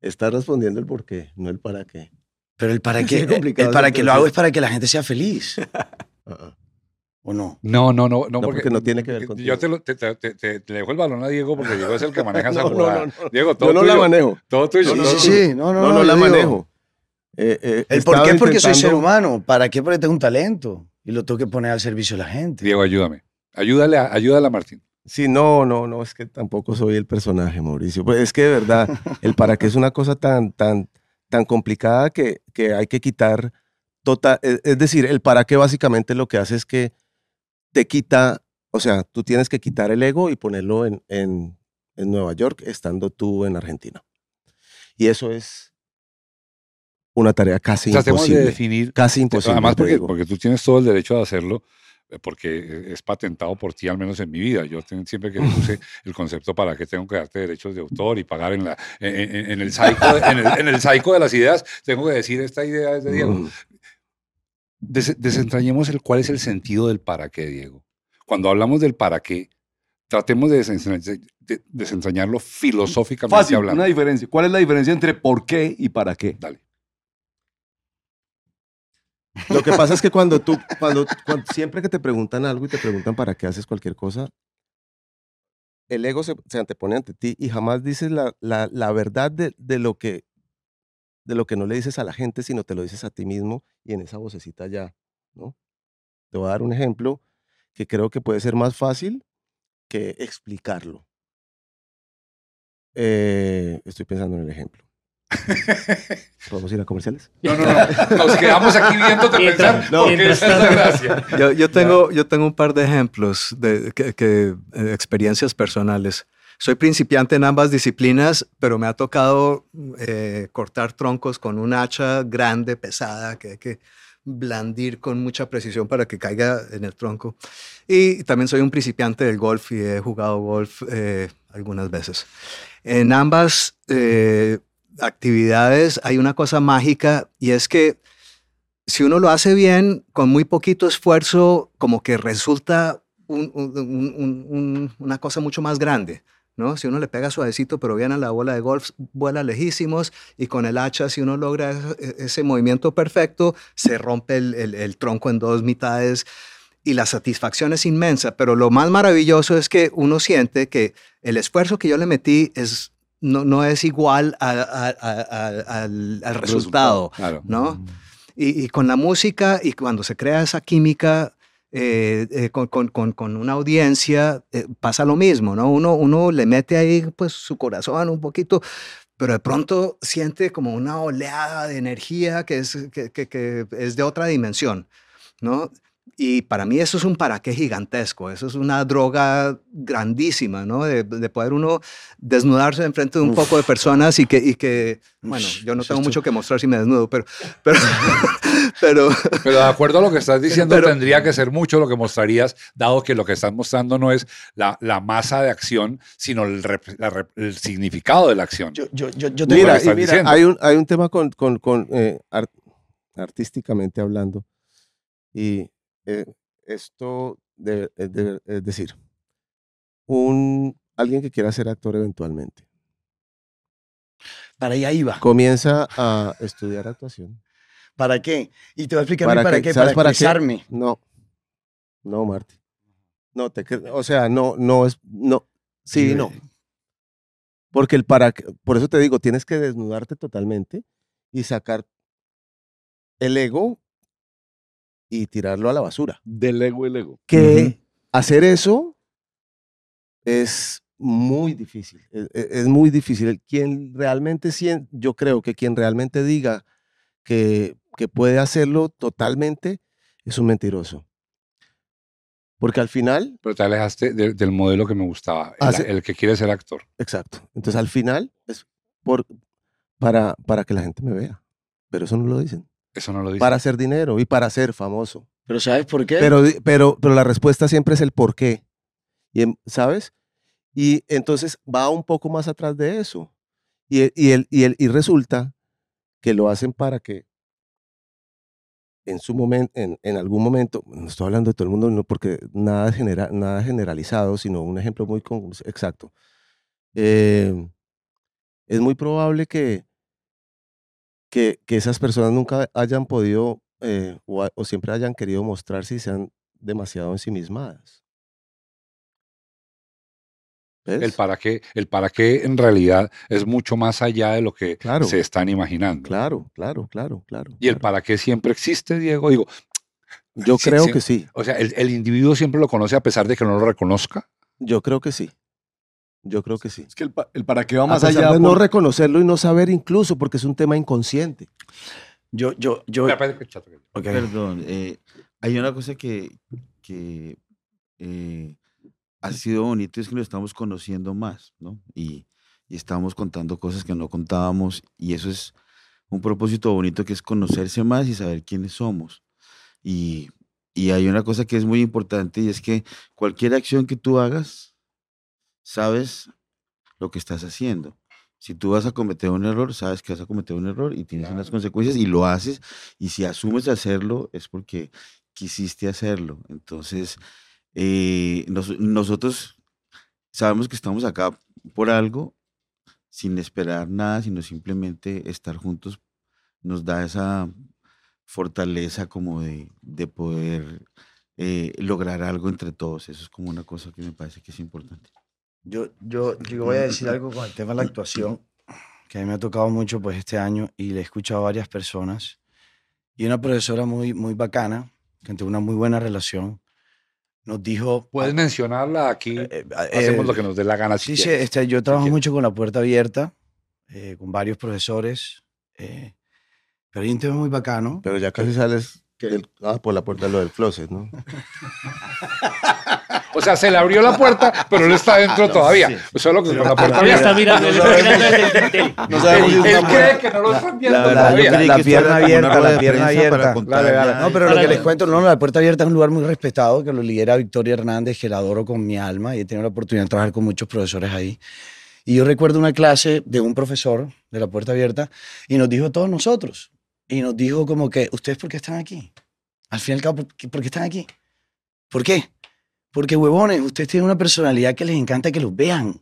Estás respondiendo el porqué, no el para qué. Pero el para (laughs) qué, es complicado el para que lo hago es para que la gente sea feliz. (laughs) ¿O no? No, no, no, no, No, porque no tiene que ver Yo contigo. te, lo- te, te- te- te- te dejo el balón a Diego porque Diego es el que (laughs) maneja esa No, jugada. no, no. Diego, todo Yo no la manejo. Todo tuyo. No, sí, tuyo. sí, no, no, No, no, no, la yo digo, manejo. Eh, eh, El por qué es porque soy ser humano. ¿Para qué? Porque tengo un talento y lo tengo que poner al servicio de la gente. Diego, ayúdame. Ayúdale a, ayúdale a Martín. Sí, no, no, no, es que tampoco soy el personaje, Mauricio. Pues es que de verdad, el para qué es una cosa tan, tan, tan complicada que, que hay que quitar total. Es, es decir, el para qué básicamente lo que hace es que te quita, o sea, tú tienes que quitar el ego y ponerlo en, en, en Nueva York, estando tú en Argentina. Y eso es una tarea casi Tratemos de imposible. definir. Casi imposible. Además, porque, porque tú tienes todo el derecho de hacerlo, porque es patentado por ti, al menos en mi vida. Yo siempre que puse (laughs) el concepto para qué tengo que darte derechos de autor y pagar en, la, en, en- en el psycho, de- en, el, en el psycho de las ideas, tengo que decir esta idea es de Diego. Des- desentrañemos el cuál es el sentido del para qué, Diego. Cuando hablamos del para qué, tratemos de, desentrañ- de- desentrañarlo filosóficamente Fácil, hablando. una diferencia. ¿Cuál es la diferencia entre por qué y para qué? Dale. Lo que pasa es que cuando tú, cuando, siempre que te preguntan algo y te preguntan para qué haces cualquier cosa, el ego se, se antepone ante ti y jamás dices la, la, la verdad de, de lo que, de lo que no le dices a la gente, sino te lo dices a ti mismo y en esa vocecita ya, ¿no? Te voy a dar un ejemplo que creo que puede ser más fácil que explicarlo. Eh, estoy pensando en el ejemplo. (laughs) ¿Podemos ir a comerciales? No, no, no. Nos quedamos aquí viéndote Mientras- pensar. porque mientras esa es la gracia. Yo, yo tengo, yo tengo un par de ejemplos de que, que, eh, experiencias personales. Soy principiante en ambas disciplinas, pero me ha tocado eh, cortar troncos con un hacha grande, pesada, que hay que blandir con mucha precisión para que caiga en el tronco. Y también soy un principiante del golf y he jugado golf eh, algunas veces. En ambas eh, actividades hay una cosa mágica y es que si uno lo hace bien, con muy poquito esfuerzo, como que resulta un- un- un- un- un- una cosa mucho más grande. ¿no? Si uno le pega suavecito, pero bien a la bola de golf, vuela lejísimos y con el hacha, si uno logra ese, ese movimiento perfecto, se rompe el tronco en dos mitades y la satisfacción es inmensa. Pero lo más maravilloso es que uno siente que el esfuerzo que yo le metí es, no, no es igual a- a- a- al, al resultado. Claro. ¿no? Y, y con la música y cuando se crea esa química eh, eh, con, con- con- con una audiencia, eh, pasa lo mismo, ¿no? Uno, uno le mete ahí pues su corazón un poquito, pero de pronto siente como una oleada de energía que es, que, que- que es de otra dimensión, ¿no? Y para mí eso es un para qué gigantesco, eso es una droga grandísima, ¿no? De, de poder uno desnudarse enfrente de un Uf. poco de personas y que, y que bueno, yo no tengo mucho que mostrar si me desnudo, pero, pero, (laughs) pero, Pero de acuerdo a lo que estás diciendo, Pero- tendría que ser mucho lo que mostrarías, dado que lo que estás mostrando no es la, la masa de acción, sino el, rep- la el significado de la acción. Yo, yo, yo, yo Mira, y mira, hay un, hay un tema con, con, con, eh, ar- artísticamente hablando, y eh, esto de- es de- es decir, un, alguien que quiera ser actor eventualmente Para allá iba. comienza a estudiar actuación. ¿Para qué? Y te voy a explicar ¿Para para, qué? qué. ¿Sabes Para qué? expresarme. No, no, Marty. No, te, o sea, no, no es, no, sí, no. Porque el para, por eso te digo, tienes que desnudarte totalmente y sacar el ego y tirarlo a la basura. Del ego el ego. Que hacer eso es muy difícil. Es, es- es muy difícil. Quien realmente, yo creo que quien realmente diga que, que puede hacerlo totalmente es un mentiroso. Porque al final, Pero te alejaste de- del modelo que me gustaba, el, Hace- el que quiere ser actor. exacto. Entonces al final es por, para, para que la gente me vea. Pero eso no lo dicen. Eso no lo dice. Para hacer dinero y para ser famoso. Pero ¿sabes por qué? Pero, pero, pero la respuesta siempre es el por qué. Y, em- ¿Sabes? Y entonces va un poco más atrás de eso. Y, e- y, el, y, el, y resulta que lo hacen para que en su momento, en, en algún momento, no estoy hablando de todo el mundo, no porque nada, genera, nada generalizado, sino un ejemplo muy con- exacto. Eh, es muy probable que, que, que esas personas nunca hayan podido eh, o, siempre hayan querido mostrarse y sean demasiado ensimismadas. El ¿Ves? para qué, el para qué en realidad es mucho más allá de lo que Claro. se están imaginando. Claro, claro, claro, claro. Y el para qué siempre existe, Diego. Digo, Yo sí, creo sí. que sí, o sea, el, el individuo siempre lo conoce a pesar de que no lo reconozca. yo creo que sí. Yo creo que sí. Es que el, pa- el para qué va A más pesar allá. de no por- reconocerlo y no saber incluso, porque es un tema inconsciente. Yo, yo, yo. Ok. Perdón, eh, hay una cosa que, que eh, ha sido bonito, es que nos estamos conociendo más, ¿no? Y, y estamos contando cosas que no contábamos, y eso es un propósito bonito que es conocerse más y saber quiénes somos. Y, y hay una cosa que es muy importante, y es que cualquier acción que tú hagas, sabes lo que estás haciendo. Si tú vas a cometer un error, sabes que vas a cometer un error y tienes unas consecuencias y lo haces y si asumes hacerlo es porque quisiste hacerlo. Entonces, eh, nos- nosotros sabemos que estamos acá por algo, sin esperar nada, sino simplemente estar juntos nos da esa fortaleza como de, de poder eh, lograr algo entre todos. Eso es como una cosa que me parece que es importante. Yo, yo, yo voy a decir algo con el tema de la actuación, que a mí me ha tocado mucho pues este año y le he escuchado a varias personas. Y una profesora muy, muy bacana, que tuvo una muy buena relación, nos dijo... Puedes mencionarla aquí. eh, eh, Hacemos eh, lo que nos dé la gana. si Sí, sí, este, yo trabajo mucho con la puerta abierta, eh, con varios profesores, eh, pero hay un tema muy bacano. Pero ya casi sales del- ah, por la puerta de lo del closet, ¿no? (laughs) O sea, se le abrió la puerta, pero él está dentro todavía. Solo que con la puerta Todavía está abierta. mirando, él está mirando el. No Él, cree puerta- que no lo están viendo La- la- todavía. yo creí La que pierna abierta, la pierna abierta. No, pero lo que les cuento, no, no, la Puerta Abierta es un lugar muy respetado, que lo lidera Victoria Hernández, que la adoro con mi alma, y he tenido la oportunidad de trabajar con muchos profesores ahí. Y yo recuerdo una clase de un profesor de la Puerta Abierta, y nos dijo a todos nosotros, y nos dijo como que, ¿ustedes por qué están aquí? Al fin y al cabo, ¿por qué, por qué están aquí? ¿Por qué? Porque, huevones, ustedes tienen una personalidad que les encanta que los vean,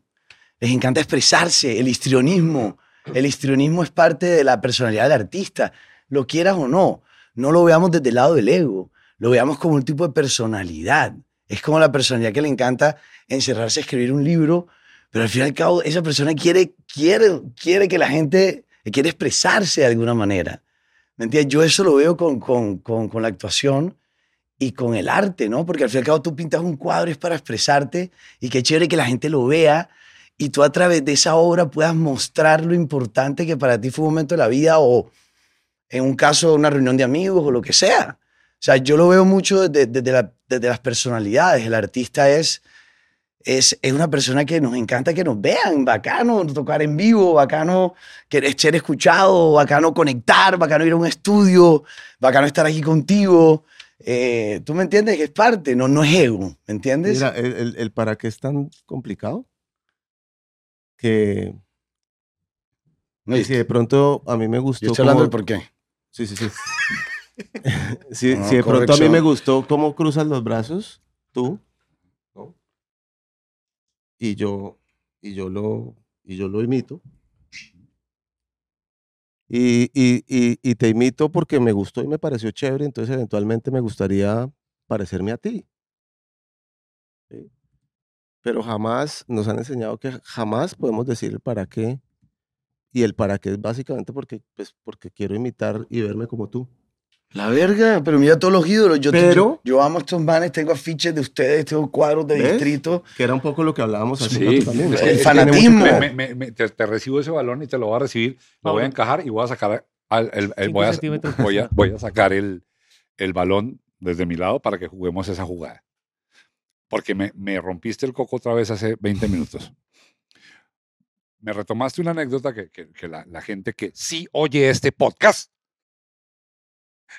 les encanta expresarse, el histrionismo. El histrionismo es parte de la personalidad del artista, lo quieras o no. No lo veamos desde el lado del ego, lo veamos como un tipo de personalidad. Es como la personalidad que le encanta encerrarse a escribir un libro, pero al fin y al cabo esa persona quiere, quiere, quiere que la gente, quiere expresarse de alguna manera. ¿Me entiendes? Yo eso lo veo con, con, con, con la actuación y con el arte, ¿no? Porque al fin y al cabo tú pintas un cuadro es para expresarte y qué chévere que la gente lo vea y tú a través de esa obra puedas mostrar lo importante que para ti fue un momento de la vida o en un caso una reunión de amigos o lo que sea. O sea, yo lo veo mucho desde, desde la- desde las personalidades. El artista es, es, es una persona que nos encanta que nos vean, bacano tocar en vivo, bacano que- ser escuchado, bacano conectar, bacano ir a un estudio, bacano estar aquí contigo. Eh, ¿Tú me entiendes? Que es parte, no, no es ego, ¿me entiendes? Mira, el, el- el para qué es tan complicado que No, y si de pronto a mí me gustó. yo estoy hablando del por qué. Sí, sí, sí. (laughs) si, No, si de pronto a mí me gustó cómo cruzas los brazos, tú, ¿no? Y yo, y yo lo, y yo lo imito. Y, y, y, y te imito porque me gustó y me pareció chévere, entonces eventualmente me gustaría parecerme a ti. pero jamás nos han enseñado que jamás podemos decir el para qué. Y el para qué es básicamente porque, pues, porque quiero imitar y verme como tú. La verga, pero mira todos los ídolos. Yo, Pero- yo, yo amo a estos manes, tengo afiches de ustedes, tengo cuadros de ¿Ves? distrito. Que era un poco lo que hablábamos hace Sí, rato también. es El que- fanatismo. me- me- te, te recibo ese balón y te lo voy a recibir, lo voy a encajar y voy a sacar al- el, voy, a, centímetros. voy, a, voy a sacar el, el balón desde mi lado para que juguemos esa jugada. Porque me, me rompiste el coco otra vez hace 20 minutos. Me retomaste una anécdota que, que- que la, la gente que sí oye este podcast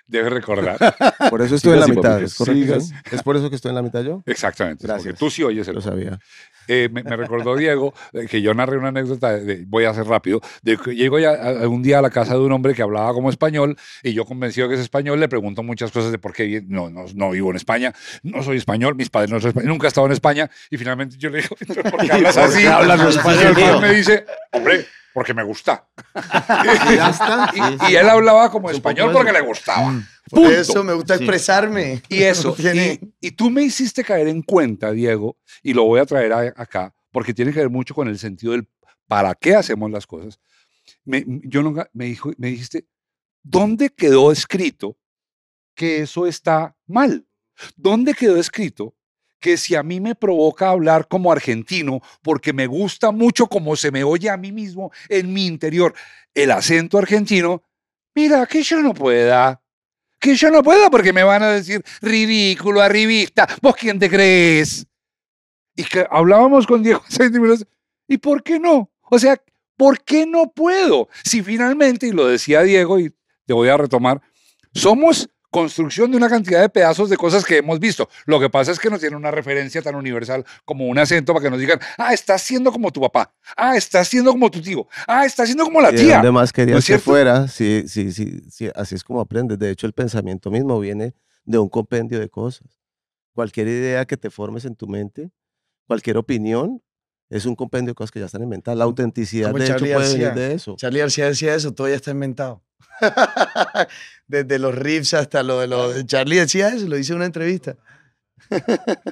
debe recordar. (laughs) Por eso estoy en la mitad. ¿Es sí? ¿Es por eso que estoy en la mitad yo? Exactamente. Porque Gracias. tú sí oyes el Lo sabía. Eh, me, me recordó Diego eh, que yo narré una anécdota, de- de- voy a hacer rápido, de que llego ya a- un día a la casa de un hombre que hablaba como español y yo convencido que es español le pregunto muchas cosas de por qué no, no, no vivo en España, no soy español, mis padres no son españoles, nunca he estado en España y finalmente yo le digo, "¿Pero ¿por qué (laughs) hablas ¿Por así? qué hablas Y español, tío? me dice, hombre, porque me gusta. (laughs) Ya está. Y, y él hablaba como Es español porque le gustaba. Por Punto. eso me gusta Sí. expresarme. Y eso, (laughs) Tiene- y, y tú me hiciste caer en cuenta, Diego, y lo voy a traer a- acá, porque tiene que ver mucho con el sentido del para qué hacemos las cosas. Me, yo nunca, me, dijo, me dijiste, ¿dónde quedó escrito que eso está mal? ¿Dónde quedó escrito que si a mí me provoca hablar como argentino, porque me gusta mucho como se me oye a mí mismo en mi interior el acento argentino, mira, que yo no pueda? que yo no puedo porque me van a decir ridículo, arribista, vos quién te crees. Y que hablábamos con Diego (laughs) hace 20 minutos, ¿y por qué no? O sea, ¿por qué no puedo? Si finalmente, y lo decía Diego, y te voy a retomar, somos construcción de una cantidad de pedazos de cosas que hemos visto. Lo que pasa es que no tiene una referencia tan universal como un acento para que nos digan, ah, estás siendo como tu papá, ah, estás siendo como tu tío, ah, estás siendo como la ¿Y de tía. dónde más querías ¿No es que fuera? Sí, sí, sí, sí, así es como aprendes. De hecho, el pensamiento mismo viene de un compendio de cosas. Cualquier idea que te formes en tu mente, cualquier opinión, es un compendio de cosas que ya están inventadas. La autenticidad, Como de hecho, puede venir de eso. Charlie García decía eso, todo ya está inventado. (laughs) Desde los riffs hasta lo de lo de Charlie decía eso, lo hice en una entrevista.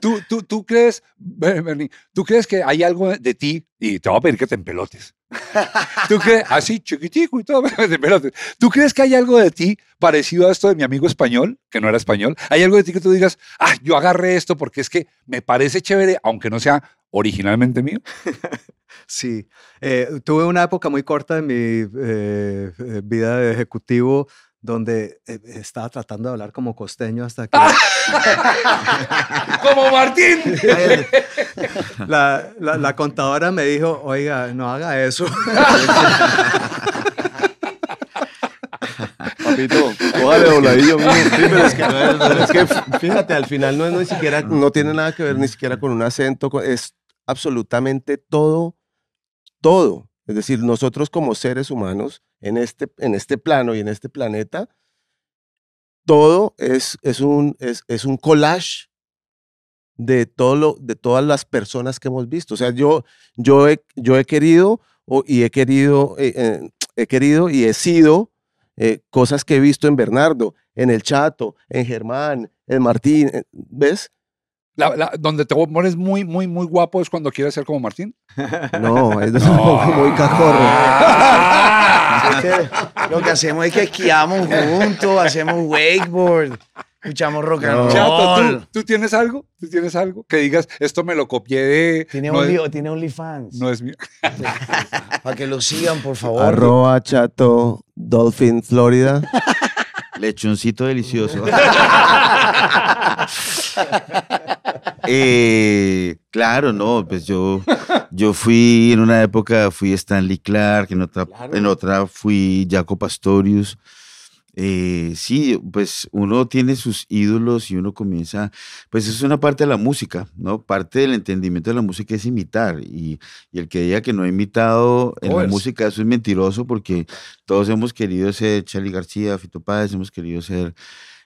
¿Tú, tú, tú crees, Ber- Bernie, tú crees que hay algo de, de ti, y te voy a pedir que te empelotes. ¿Tú crees, (laughs) así chiquitico y todo, te empelotes. ¿Tú crees que hay algo de ti parecido a esto de mi amigo español, que no era español? ¿Hay algo de ti que tú digas, ah, yo agarré esto porque es que me parece chévere, aunque no sea originalmente mío? (laughs) Sí, eh, tuve una época muy corta en mi eh, eh, vida de ejecutivo donde eh, estaba tratando de hablar como costeño hasta que (laughs) ¡Como Martín! (laughs) la, la- la contadora me dijo, oiga, no haga eso. Papito, cójale dobladillo. Sí, pero es que, pero es que fíjate, al final no es ni siquiera, no tiene nada que ver ni siquiera con un acento, con- es absolutamente todo, todo. Es decir, nosotros como seres humanos, en este, en este plano y en este planeta, todo es, es, un, es, un collage de, todo lo, de todas las personas que hemos visto. O sea, yo, yo, he, yo he querido y he querido, eh, eh, he querido y he sido eh, cosas que he visto en Bernardo, en el Chato, en Germán, en Martín, ¿ves? La- la- donde te pones muy, muy, muy guapo es cuando quieres ser como Martín. No, (laughs) es muy cacorro. Es que lo que hacemos es que esquiamos juntos, hacemos wakeboard, escuchamos rock and No. roll. Chato, ¿tú, tú tienes algo? ¿Tú tienes algo? Que digas, esto me lo copié de... Tiene, no, only, es, tiene OnlyFans. no es mío. Para que lo sigan, por favor. Arroba Chato Dolphin Florida. Lechoncito delicioso. (laughs) Eh, claro, no, pues yo, yo fui en una época, fui Stanley Clark, en otra, en otra fui Jaco Pastorius. Eh, sí, pues uno tiene sus ídolos y uno comienza, pues es una parte de la música, ¿no? Parte del entendimiento de la música es imitar y, y el que diga que no ha imitado en la música, eso es mentiroso porque todos hemos querido ser Charlie García, Fito Páez, hemos querido ser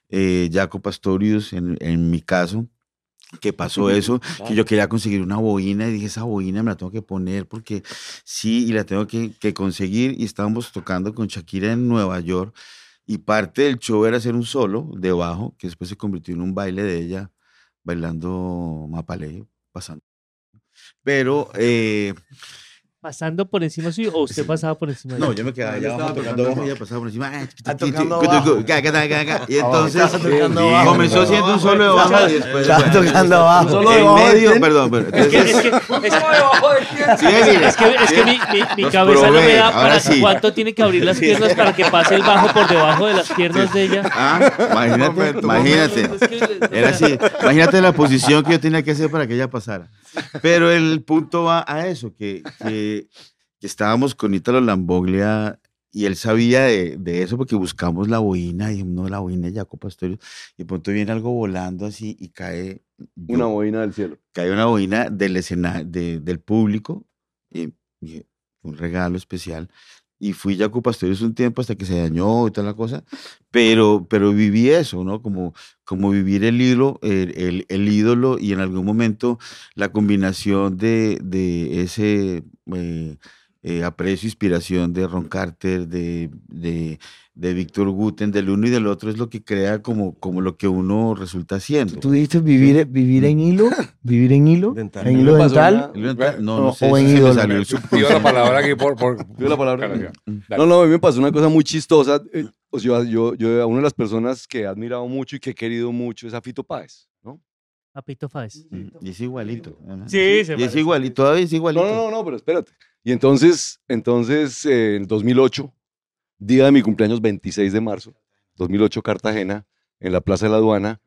eh, Jaco Pastorius, en, en mi caso, que pasó eso, que yo quería conseguir una boina y dije, esa boina me la tengo que poner porque sí, y la tengo que, que conseguir y estábamos tocando con Shakira en Nueva York y parte del show era hacer un solo de bajo, que después se convirtió en un baile de ella bailando Mapalé, pasando. Pero, eh, ¿Pasando por encima suyo o usted pasaba por encima de no, yo me quedaba allá estaba abajo tocando tocando bajo y ella pasaba por encima. ah, tocando. Y Abajo, entonces comenzó siendo un solo de bajo y después... Estaba tocando abajo. Un Solo de bajo perdón, pero Es que, es que, (laughs) es, Sí, mire, es que, es que mi, mi, mi Los cabeza no me da para sí. cuánto tiene que abrir las piernas para que pase el bajo por debajo de las piernas de ella. Ah, imagínate, imagínate. Era así. Imagínate la posición que yo tenía que hacer para que ella pasara. Pero el punto va a eso, que, que, que estábamos con Ítalo Lamboglia y él sabía de, de eso porque buscamos la boina y no la boina de Jaco Pastorius y de pronto viene algo volando así y cae yo- Una boina del cielo. cae una boina del escenario del público y, un regalo especial y fui Jaco Pastorius un tiempo hasta que se dañó y toda la cosa pero pero viví eso no como como vivir el ídolo el, el- el ídolo y en algún momento la combinación de, de ese eh, eh, aprecio inspiración de Ron Carter de, de, de Víctor Guten del uno y del otro es lo que crea como como lo que uno resulta siendo ¿Tú dijiste vivir, (laughs) vivir en hilo? ¿Vivir en hilo? Dental. ¿En hilo dental? no, no sé o si en ídolo. salió el Digo la palabra aquí por... por (laughs) Digo la palabra. Claro, ya. Dale. No, no, a mí me pasó una cosa muy chistosa. eh, o sea, yo, yo, a una de las personas que he admirado mucho y que he querido mucho es a Fito Páez, ¿no? Papito Fáez. Y es igualito. Sí, se Y es parece. igualito, todavía es igualito. No, no, no, no, pero espérate. Y entonces, entonces, eh, en 2008, día de mi cumpleaños, 26 de marzo, 2008, Cartagena, en la Plaza de la Aduana.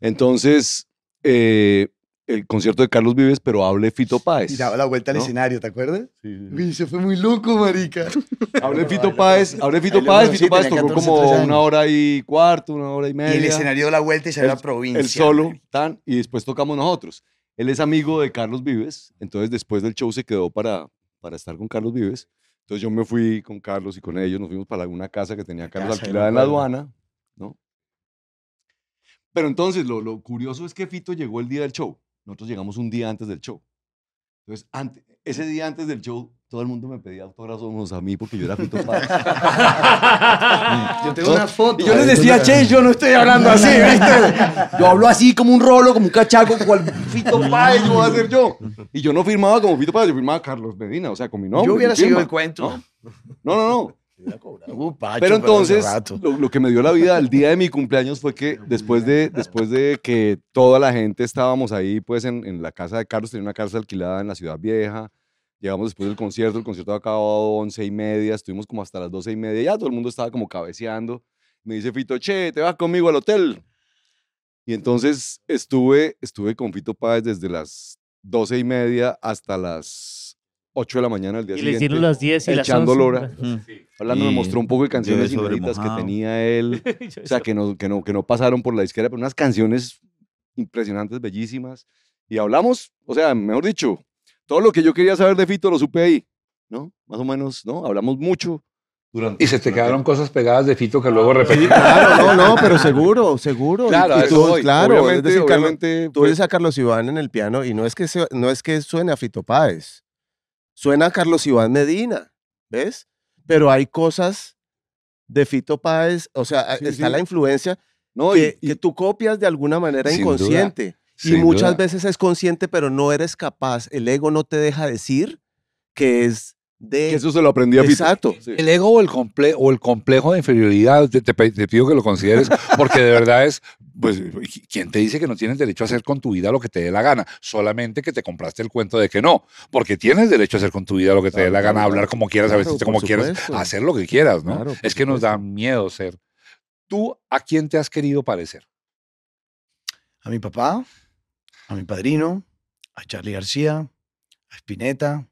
Entonces, eh, el concierto de Carlos Vives, pero hable Fito Páez. Y daba la vuelta al ¿no? escenario, ¿te acuerdas? Sí, sí, sí. Uy, se fue muy loco, marica. (laughs) Hablé Fito Páez, hablé Fito Páez, Fito Páez tocó 14, como 13 una hora y cuarto, una hora y Y media. el escenario dio la vuelta y salió El- la provincia. el solo, tan, y después tocamos nosotros. Él es amigo de Carlos Vives, entonces después del show se quedó para, para estar con Carlos Vives. Entonces yo me fui con Carlos y con ellos, nos fuimos para una casa que tenía Carlos Casa, alquilada en la aduana, ¿no? Pero entonces lo, lo curioso es que Fito llegó el día del show, nosotros llegamos un día antes del show. Entonces, ante- ese día antes del show, todo el mundo me pedía autógrafos a mí porque yo era Fito Páez. (laughs) Yo tengo una foto. Y yo les decía, che, yo no estoy hablando así, ¿viste? Yo hablo así como un rolo, como un cachaco, cual Fito Páez, yo voy a hacer yo. Y yo no firmaba como Fito Páez, yo firmaba Carlos Medina, o sea, con mi nombre. Yo hubiera firma. el cuento. No, no, no. Uh, Pacho, Pero entonces, lo, lo que me dio la vida el día de mi cumpleaños fue que después de, después de que toda la gente estábamos ahí, pues en, en la casa de Carlos, tenía una casa alquilada en la Ciudad Vieja. Llegamos después del concierto, el concierto había acabado once y media, estuvimos como hasta las doce y media, ya todo el mundo estaba como cabeceando. Me dice Fito, che, te vas conmigo al hotel. Y entonces estuve, estuve con Fito Páez desde las doce y media hasta las 8 de la mañana del día Y siguiente. les dieron las 10 y las echando 11. lora. Hablando, me Y mostró un poco de canciones inéditas que tenía él. (laughs) O sea, que no, que, no, que no pasaron por la disquera, pero unas canciones impresionantes, bellísimas. Y hablamos, o sea, mejor dicho, todo lo que yo quería saber de Fito lo supe ahí, ¿no? Más o menos, ¿no? Hablamos mucho. Durante, Y se te quedaron cosas pegadas de Fito que luego repetí. (laughs) Claro, no, no, (laughs) pero seguro, seguro. Claro, Y eso tú, claro, obviamente, es decir, Carlos- obviamente, tú pues, oyes a Carlos Iván en el piano y no es que, se- no es que suene a Fito Páez, suena a Carlos Iván Medina, ¿ves? Pero hay cosas de Fito Páez, o sea, Sí, está sí. la influencia no, y- que, y- que tú copias de alguna manera duda, inconsciente. Y muchas duda. veces es consciente, pero no eres capaz, el ego no te deja decir que es de... que eso se lo aprendí a. Exacto. Sí. El ego o el, comple o el complejo de inferioridad, te, te pe- te pido que lo consideres, (laughs) porque de verdad es, pues, ¿quién te dice que no tienes derecho a hacer con tu vida lo que te dé la gana? Solamente que te compraste el cuento de que no, porque tienes derecho a hacer con tu vida lo que te dé Claro, la gana, claro, hablar como quieras, a claro, vestirte como quieras, hacer lo que quieras, ¿no? Es que nos da miedo ser. ¿Tú a quién te has querido parecer? A mi papá, a mi padrino, a Charlie García, a Spinetta,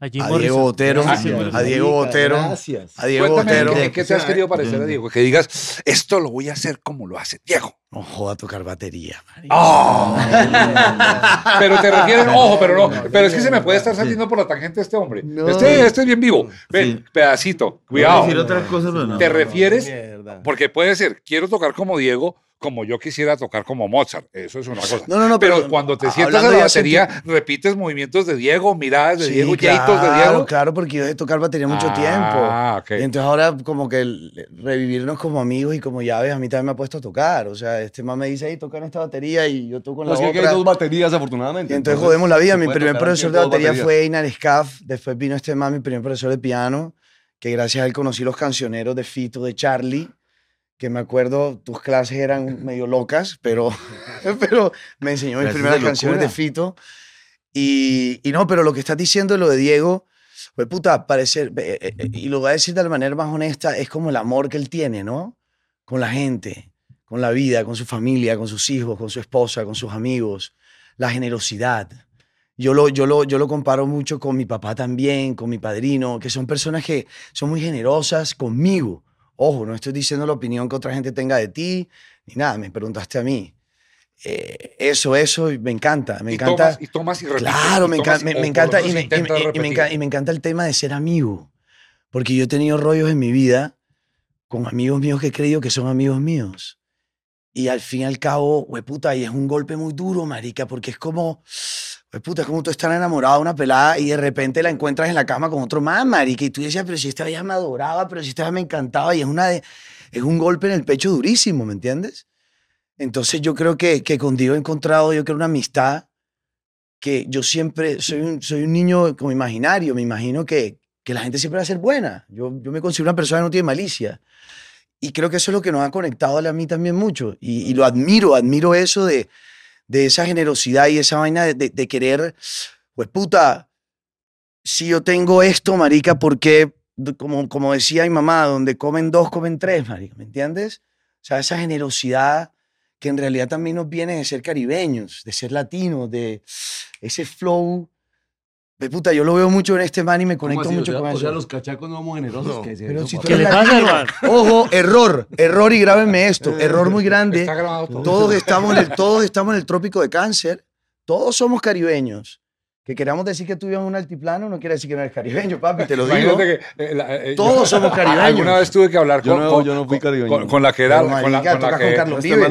A a. Diego Botero, Gracias, a Diego marica, Botero, Gracias. a Diego Cuéntame, ¿en Botero. qué- ¿en qué te has querido parecer a Diego? Que digas, esto lo voy a hacer como lo hace Diego. No joda tocar batería. ¡Oh! (laughs) pero te refieres, ojo, pero no, pero es que se me puede estar saliendo por la tangente este hombre. No. Este, este es bien vivo. Ven, Sí. pedacito, a cuidado. decir otras cosas, pero no. ¿Te refieres? Porque puede ser, quiero tocar como Diego, como yo quisiera tocar como Mozart. Eso es una cosa. No, no, no, pero, pero, cuando te a- sientas en hablando la senti- batería, repites movimientos de Diego, miradas de Sí, Diego, claro, de Diego. Claro, porque yo de tocar batería mucho Ah, tiempo. ok. Y entonces ahora como que revivirnos como amigos y como llaves a mí también me ha puesto a tocar. O sea, este man me dice, hey, toca en esta batería y yo toco en No, la es que aquí otra. hay dos baterías, afortunadamente. Y entonces jodemos la vida. Mi primer profesor de batería baterías. fue Einar Scaff. Después vino este man, mi primer profesor de piano, que gracias a él conocí los cancioneros de Fito, de Charlie, que me acuerdo, tus clases eran (laughs) medio locas, pero, (laughs) pero me enseñó mis primeras canciones de. Fito. Y, y no, pero lo que estás diciendo, lo de Diego, pues puta, parecer, eh, eh, eh, y lo voy a decir de la manera más honesta, es como el amor que él tiene, ¿no? Con la gente, con la vida, con su familia, con sus hijos, con su esposa, con sus amigos, la generosidad. Yo lo, yo, lo, yo lo comparo mucho con mi papá también, con mi padrino, que son personas que son muy generosas conmigo. Ojo, no estoy diciendo la opinión que otra gente tenga de ti, ni nada, me preguntaste a mí. Eh, eso, eso, me encanta, me y, encanta. tomas, y tomas y repites. Claro, y me, tomas me- encanta y me, y, encanta el tema de ser amigo, porque yo he tenido rollos en mi vida con amigos míos que he creído que son amigos míos. Y al fin y al cabo, puta, y es un golpe muy duro, marica, porque es como, puta, es como tú estás enamorado de una pelada y de repente la encuentras en la cama con otro más, marica, y tú decías, pero si esta vieja me adoraba, pero si esta vieja me encantaba, y es, una de, es un golpe en el pecho durísimo, ¿me entiendes? Entonces yo creo que, que con Dios he encontrado, yo creo, una amistad que yo siempre soy un, soy un niño como imaginario, me imagino que, que la gente siempre va a ser buena. Yo, yo me considero una persona que no tiene malicia. Y creo que eso es lo que nos ha conectado a mí también mucho. Y lo admiro, admiro eso de, de esa generosidad y esa vaina de, querer, pues puta, si yo tengo esto, marica, ¿por qué? Como, como decía mi mamá, donde comen dos, comen tres, marica, ¿me entiendes? O sea, esa generosidad que en realidad también nos viene de ser caribeños, de ser latinos, de ese flow. De puta, yo lo veo mucho en este man y me ¿Cómo conecto mucho o con o eso. sea, los cachacos no somos generosos. ¿qué es Pero si? ¿Qué le pasa? Ojo, error, error y grábenme esto, error muy grande. Está grabado todo. Todos estamos, en el, todos estamos en el trópico de cáncer, todos somos caribeños. Que queramos decir que tú vives en un altiplano no quiere decir que no eres caribeño, papi, te lo digo. Imagínate que, eh, la- eh, Todos somos caribeños. Alguna vez tuve que hablar Yo con, no- con- yo no fui con- caribeño. con- con la que era. Pero, con la, con la toca que, con Carlos Esta Vives.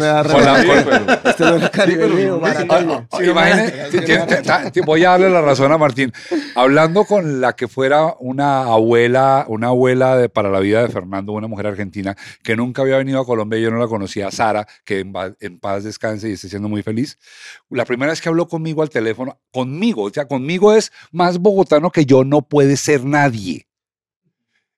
este no es caribeño, ti- voy a darle la razón a Martín. Hablando con la que fuera una abuela, una abuela de, para la vida de Fernando, una mujer argentina que nunca había venido a Colombia, yo no la conocía, Sara, que en, en paz descanse y esté siendo muy feliz. La primera vez que habló conmigo al teléfono, conmigo, o sea, conmigo es más bogotano que yo, no puede ser nadie.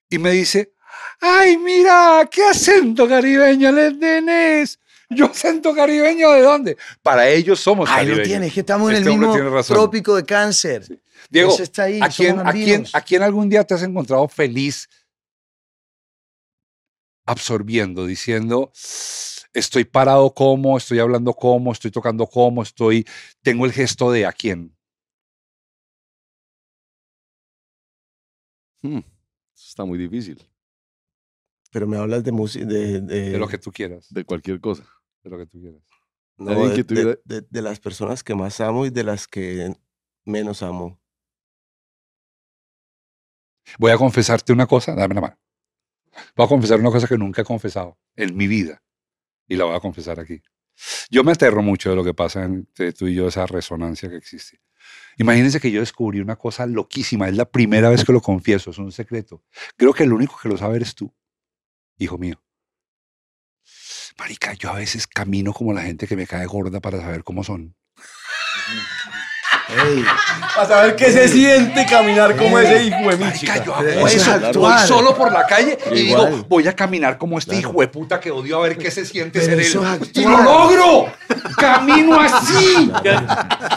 Y me dice, ay, mira, qué acento caribeño le tenés. Yo acento caribeño de dónde? Para ellos somos Ay, lo tienes, es que estamos en Este el mismo trópico de cáncer. Diego, Eso está ahí, ¿a, quién, a, quién. ¿a quién algún día te has encontrado feliz absorbiendo, diciendo, estoy parado como, estoy hablando como, estoy tocando como, estoy, tengo el gesto de a quién? Hmm, eso está muy difícil, Pero me hablas de música, de, de, De lo que tú quieras, de cualquier cosa. de lo que tú quieras. no, alguien de- que tuviera- de- de- de las personas que más amo y de las que menos amo. Voy a confesarte una cosa, dame la mano. Voy a confesar una cosa que nunca he confesado en mi vida y la voy a confesar aquí. Yo me aterro mucho de lo que pasa entre tú y yo, esa resonancia que existe. Imagínense que yo descubrí una cosa loquísima, es la primera vez que lo confieso, es un secreto. Creo que el único que lo sabe eres tú, hijo mío. Marica, yo a veces camino como la gente que me cae gorda para saber cómo son. Ey, Para saber qué se siente caminar como ese hijo de mi chica. yo hago Eso es eso. Voy solo por la calle y Igual. digo, voy a caminar como este hijo de puta que odio a ver qué se siente ser él. ¡Y lo logro! ¡Camino así! Fer,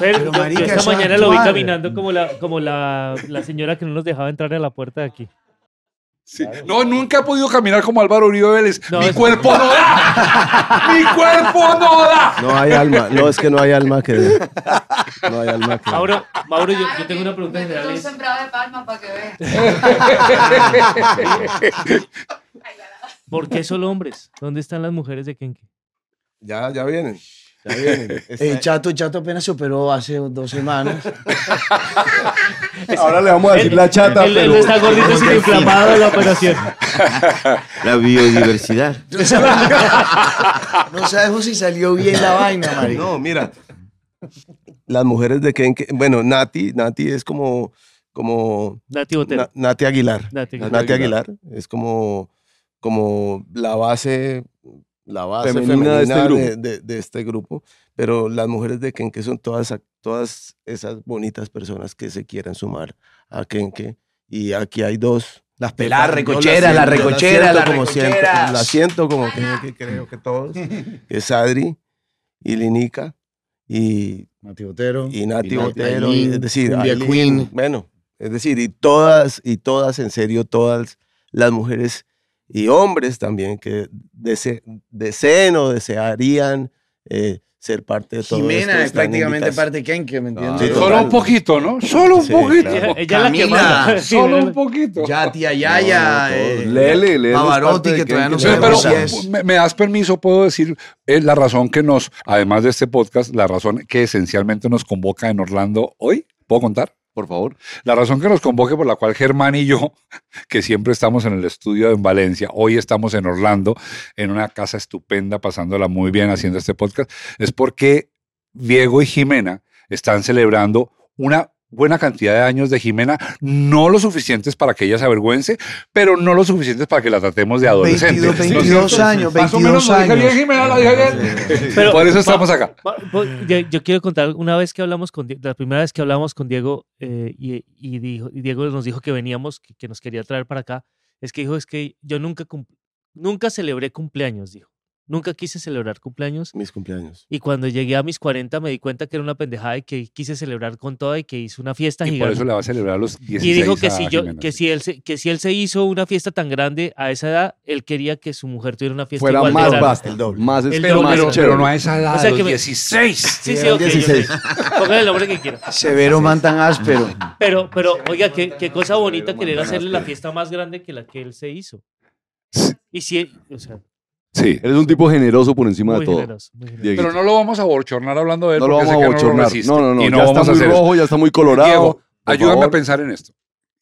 Pero, yo- yo, marica, esta eso es mañana lo vi actuar. caminando como la, como la, la señora que no nos dejaba entrar a la puerta de aquí. Sí. No, nunca he podido caminar como Álvaro Uribe Vélez. No, Mi cuerpo no da. Mi cuerpo no da. No hay alma, no es que no hay alma que dé. No hay alma que dé. Mauro, Mauro yo, yo tengo una pregunta Me general. un sembrado de palma para que veas. ¿Por qué solo hombres? ¿Dónde están las mujeres de Kenke? Ya, ya vienen. Está- (laughs) El chato, el chato apenas se operó hace dos semanas. Ahora le vamos a decir la chata, Él, él pero... está gordito sin inflamado de la operación. (laughs) La biodiversidad. (laughs) No sabemos si salió bien la vaina, marico. No, mira. Las mujeres de Kenke, bueno, Nati, Nati es como, como Nati Botero. Na- Nati Aguilar. Nati Nati, Aguilar. Aguilar. es como, como la base, la base Femenina femenina, de este de, grupo. de- de este grupo. Pero las mujeres de Kenke son todas, todas esas bonitas personas que se quieren sumar a Kenke. Y aquí hay dos. Las peladas Yo recocheras, las siento- yo recocheras, siento como siento- recocheras. La siento como que, que creo que todos. (laughs) que es Adri y Linica y Mati Botero. y Nati Y Nati, Botero, y- es decir, Queen. bueno, es decir, y todas, y todas, en serio, todas las mujeres y hombres también que dese- deseen o desearían eh, ser parte de todo esto. Jimena es están prácticamente parte de Kenke, ¿me entiendes? Sí, Solo total. un poquito, ¿no? Solo un Sí, poquito. claro. Ella, es la que Camila, (laughs) Solo un poquito. Ya, tía Yaya. No, eh, todos. Lele, Lele es Pavarotti, que todavía no sabemos pero, si es- me, me das permiso, puedo decir eh, la razón que nos, además de este podcast, la razón que esencialmente nos convoca en Orlando hoy. ¿Puedo contar? Por favor. La razón que nos convoque por la cual Germán y yo, (laughs) que siempre estamos en el estudio en Valencia, hoy estamos en Orlando, en una casa estupenda, pasándola muy bien haciendo este podcast, es porque Diego y Jimena están celebrando una buena cantidad de años de Jimena, no lo suficientes para que ella se avergüence, pero no lo suficientes para que la tratemos de adolescente. 22, ¿No es 22 cierto? años, Más o menos 22 lo dije bien, años. Jimena, lo dije bien. Pero- Por eso estamos acá. Yo, yo quiero contar, una vez que hablamos con Diego, la primera vez que hablamos con Diego eh, y, y dijo, y Diego nos dijo que veníamos, que, que nos quería traer para acá, es que dijo, es que yo nunca, nunca celebré cumpleaños, dijo. Nunca quise celebrar cumpleaños. Mis cumpleaños. Y cuando llegué a mis 40 me di cuenta que era una pendejada y que quise celebrar con toda y que hice una fiesta Y por gigante. eso le va a celebrar los 16 Y dijo que a si yo, Jimena. que si él se, que si él se hizo una fiesta tan grande a esa edad, él quería que su mujer tuviera una fiesta Fuera igual de más grande. vasta. El doble. Más, El espero, doble, más pero- no a esa edad, O sea los que me- 16. Sí, sí, ok, yo sé. Póngale el nombre que quiera. Severo man tan áspero. Pero, pero, oiga, qué, qué cosa bonita querer hacerle la fiesta más grande que la que él se hizo. Y si, o sea, Sí. Eres un tipo generoso por encima muy de todo. generoso, muy generoso. Pero no lo vamos a bochornar hablando de él. no lo porque vamos a resiste. No, no, no. Y no ya vamos está a muy rojo, ya está muy colorado. Diego, ayúdame favor. a pensar en esto.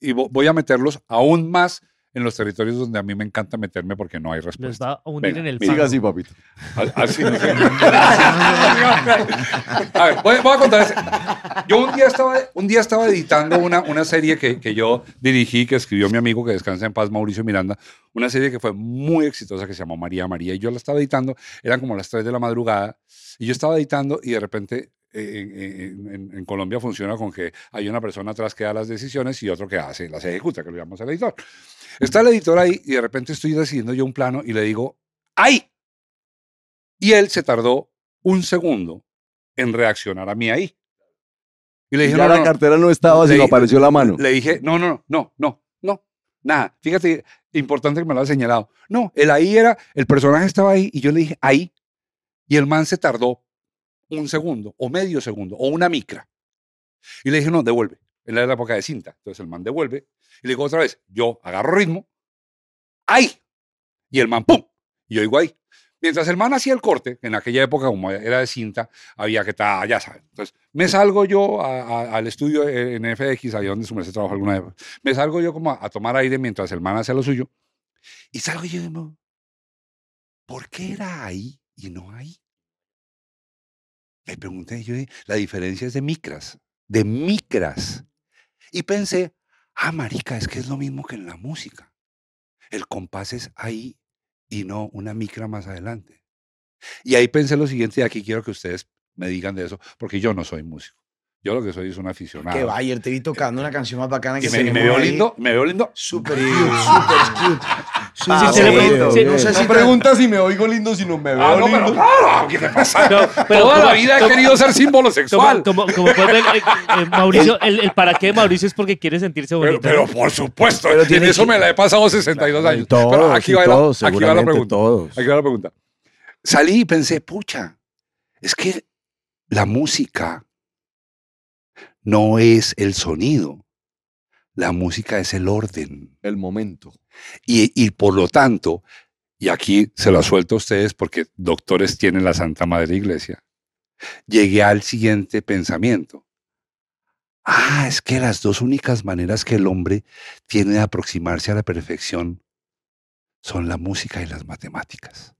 Y vo- voy a meterlos aún más en los territorios donde a mí me encanta meterme porque no hay Les respuesta. va a hundir Venga, en el fango. así, papito. Así no sé. A ver, voy, voy a contar. ese- Yo un día estaba, un día estaba editando una, una serie que, que yo dirigí, que escribió mi amigo que descansa en paz, Mauricio Miranda. Una serie que fue muy exitosa que se llamó María María. Y yo la estaba editando, eran como las 3 de la madrugada. Y yo estaba editando y de repente en, en- en- Colombia funciona con que hay una persona atrás que da las decisiones y otro que hace, las ejecuta, que lo llamamos el editor. Está el editor ahí y de repente estoy decidiendo yo un plano y le digo, ¡ay! Y él se tardó un segundo en reaccionar a mí ahí. Y le dije, ya no, la no, no". cartera no estaba, Le- sino apareció la mano. Le dije, no, no, no, no, no, nada. Fíjate, importante que me lo ha señalado. No, el ahí era, el personaje estaba ahí y yo le dije, ahí. Y el man se tardó un segundo, o medio segundo, o una micra. Y le dije, no, devuelve. En la época de cinta. Entonces el man devuelve. Y le digo otra vez, yo agarro ritmo, ahí. Y el man, ¡pum! Y yo digo. Mientras el man hacía el corte, en aquella época, como era de cinta, había que estar, ya saben. Entonces, me salgo yo al estudio en FX, ahí donde su merced trabajó alguna vez. Me salgo yo como a, a tomar aire mientras el man hacía lo suyo. Y salgo yo y digo, ¿por qué era ahí y no ahí? Le pregunté yo, la diferencia es de micras, de micras. Y pensé, ah, marica, es que es lo mismo que en la música. El compás es ahí y no una micra más adelante. Y ahí pensé lo siguiente, y aquí quiero que ustedes me digan de eso, porque yo no soy músico. Yo lo que soy es un aficionado. Que Bayer te vi tocando una canción más bacana que Y me, me veo ahí. lindo, me veo lindo. Súper cute, súper cute. sí, pre- sí, No sé si No pregunta si me oigo lindo, sino me veo Ah, no, lindo. pero claro, ¿qué te pasa? No, pero Toda la vida he querido ser símbolo sexual. Como, como, como pueden ver, eh, eh, Mauricio, el, el para qué de Mauricio es porque quiere sentirse Pero, bonito. pero ¿no? por supuesto, Pero en eso que- me la he pasado 62 años. Todos, pero aquí va, la- todos, aquí va la pregunta. todos. Aquí va la pregunta. Salí y pensé, pucha, es que la música no es el sonido. La música es el orden. El momento. Y, y por lo tanto, y aquí se lo suelto a ustedes porque doctores tienen la Santa Madre Iglesia. llegué al siguiente pensamiento. Ah, es que las dos únicas maneras que el hombre tiene de aproximarse a la perfección son la música y las matemáticas.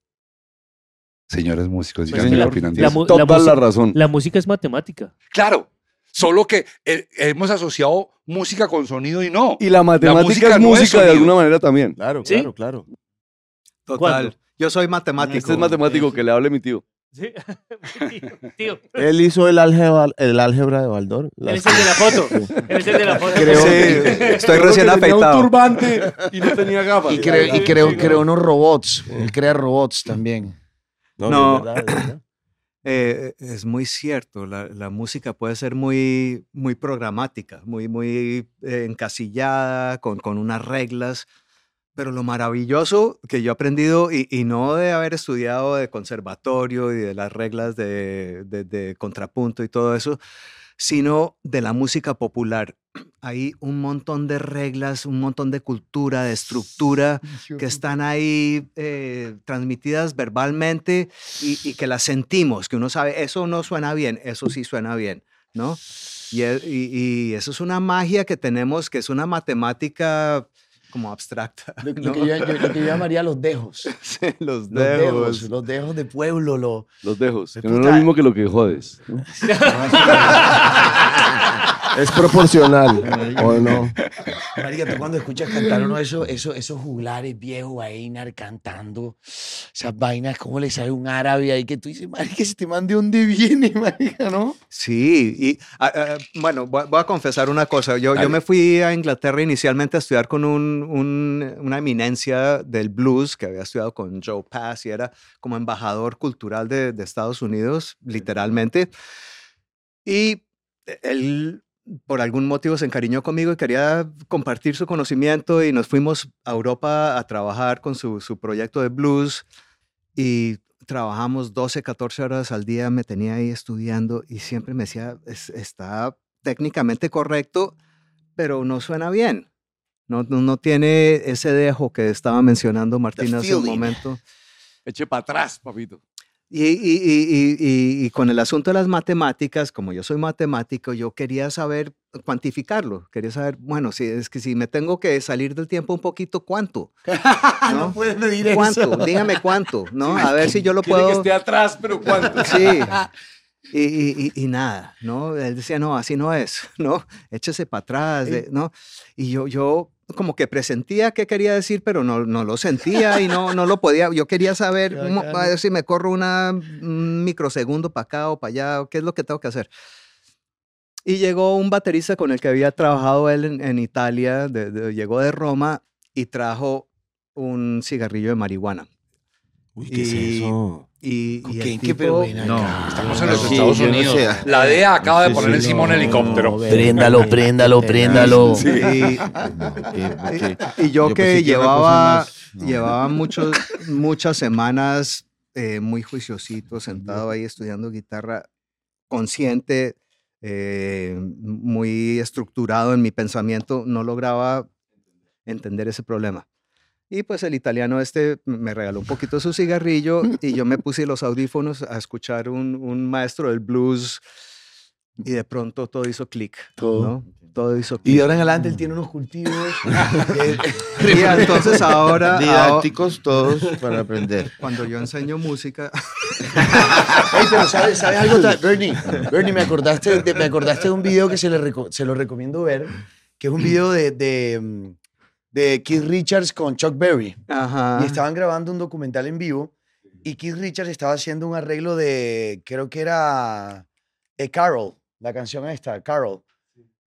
Señores músicos, Sí, díganme señor. qué opinan de La eso. mu- Toda mus- la razón. La música es matemática. Claro, solo que eh, hemos asociado música con sonido y no. Y la matemática música es no es música de alguna manera también. Claro, ¿Sí? claro, claro. Total. ¿Cuándo? Yo soy matemático. Este es matemático que le hable mi tío. Sí. (laughs) Tío, Él hizo el álgebra, el álgebra de Baldor. él es el de la foto. Él es el de la foto. Creo- Sí, estoy recién Tenía un afeitado. turbante y no tenía gafas. Y, creo, y creo, creo unos robots. Él crea robots también. No, No. verdad, verdad. Eh, es muy cierto, la, música puede ser muy, muy programática, muy, muy eh, encasillada, con, con unas reglas, pero lo maravilloso que yo he aprendido, y, no de haber estudiado de conservatorio y de las reglas de- de contrapunto y todo eso, sino de la música popular. Hay un montón de reglas, un montón de cultura, de estructura que están ahí eh, transmitidas verbalmente y, y que las sentimos, que uno sabe, eso no suena bien, eso sí suena bien, ¿no? Y, e- y- y eso es una magia que tenemos, que es una matemática como abstracta. Lo, lo ¿no? que yo, yo- lo que yo llamaría los dejos. (laughs) Sí, los Los dejos. dedos. Los dejos de pueblo. Lo, Los dejos. Que no es lo mismo que lo que jodes. (laughs) (laughs) Es proporcional, ¿o no? Marica, tú cuando escuchas cantar uno de esos, esos, esos juglares viejos ahí nar- cantando esas vainas, ¿cómo le sale un árabe ahí que tú dices, marica, este man de dónde viene, (laughs) marica, no? Sí, y ah, bueno, voy, voy a confesar una cosa. Yo, yo me fui a Inglaterra inicialmente a estudiar con un- un- una eminencia del blues que había estudiado con Joe Pass y era como embajador cultural de, de Estados Unidos, literalmente. Y él, por algún motivo, se encariñó conmigo y quería compartir su conocimiento y nos fuimos a Europa a trabajar con su, su proyecto de blues y trabajamos 12, 14 horas al día, me tenía ahí estudiando y siempre me decía, "Es- está técnicamente correcto, pero no suena bien. No, no, no tiene ese dejo que estaba mencionando Martín hace un momento. Eche para atrás, papito. Y, y- y- y- con el asunto de las matemáticas, como yo soy matemático, yo quería saber cuantificarlo. Quería saber, bueno, si es que si me tengo que salir del tiempo un poquito, ¿cuánto? (laughs) no, ¿No? puedes medir ¿Cuánto? eso. Dígame cuánto, ¿no? A ver si yo lo Quiere que puedo... esté atrás, pero ¿cuánto? Sí. (laughs) Y, y- nada, ¿no? Él decía, no, así no es, (laughs) ¿no? Échese para atrás, ¿no? Y yo, yo como que presentía qué quería decir, pero no, no lo sentía y no, no lo podía. Yo quería (laughs) saber, a ver si me corro una, un microsegundo para acá o para allá, o qué es lo que tengo que hacer. Y llegó un baterista con el que había trabajado él en, en Italia, de- de- llegó de Roma y trajo un cigarrillo de marihuana. Uy, ¿qué es eso? Y, y el tipo- No, estamos en los Sí, Estados no Unidos. sé. La DEA acaba de poner sí, encima un no, helicóptero. Préndalo, préndalo, préndalo. Y, yo, yo que llevaba, más- llevaba muchos, muchas semanas eh, muy juiciosito, sentado ahí estudiando guitarra, consciente, eh, muy estructurado en mi pensamiento, no lograba entender ese problema. Y pues el italiano este me regaló un poquito de su cigarrillo (laughs) y yo me puse los audífonos a escuchar un, un maestro del blues y de pronto todo hizo clic. Todo. ¿no? Todo hizo Y clic. de ahora en adelante él tiene unos cultivos. (laughs) (laughs) Y entonces ahora, ahora, Didácticos todos para aprender. cuando yo enseño música, Ey, pero ¿sabes, ¿sabes algo? Bernie, Bernie, me acordaste, de, me acordaste de un video que se, le reco- se lo recomiendo ver, que es un (clears throat) video de, de, mm, de Keith Richards con Chuck Berry. ajá, Y estaban grabando un documental en vivo y Keith Richards estaba haciendo un arreglo de, creo que era eh, Carol, la canción esta, Carol,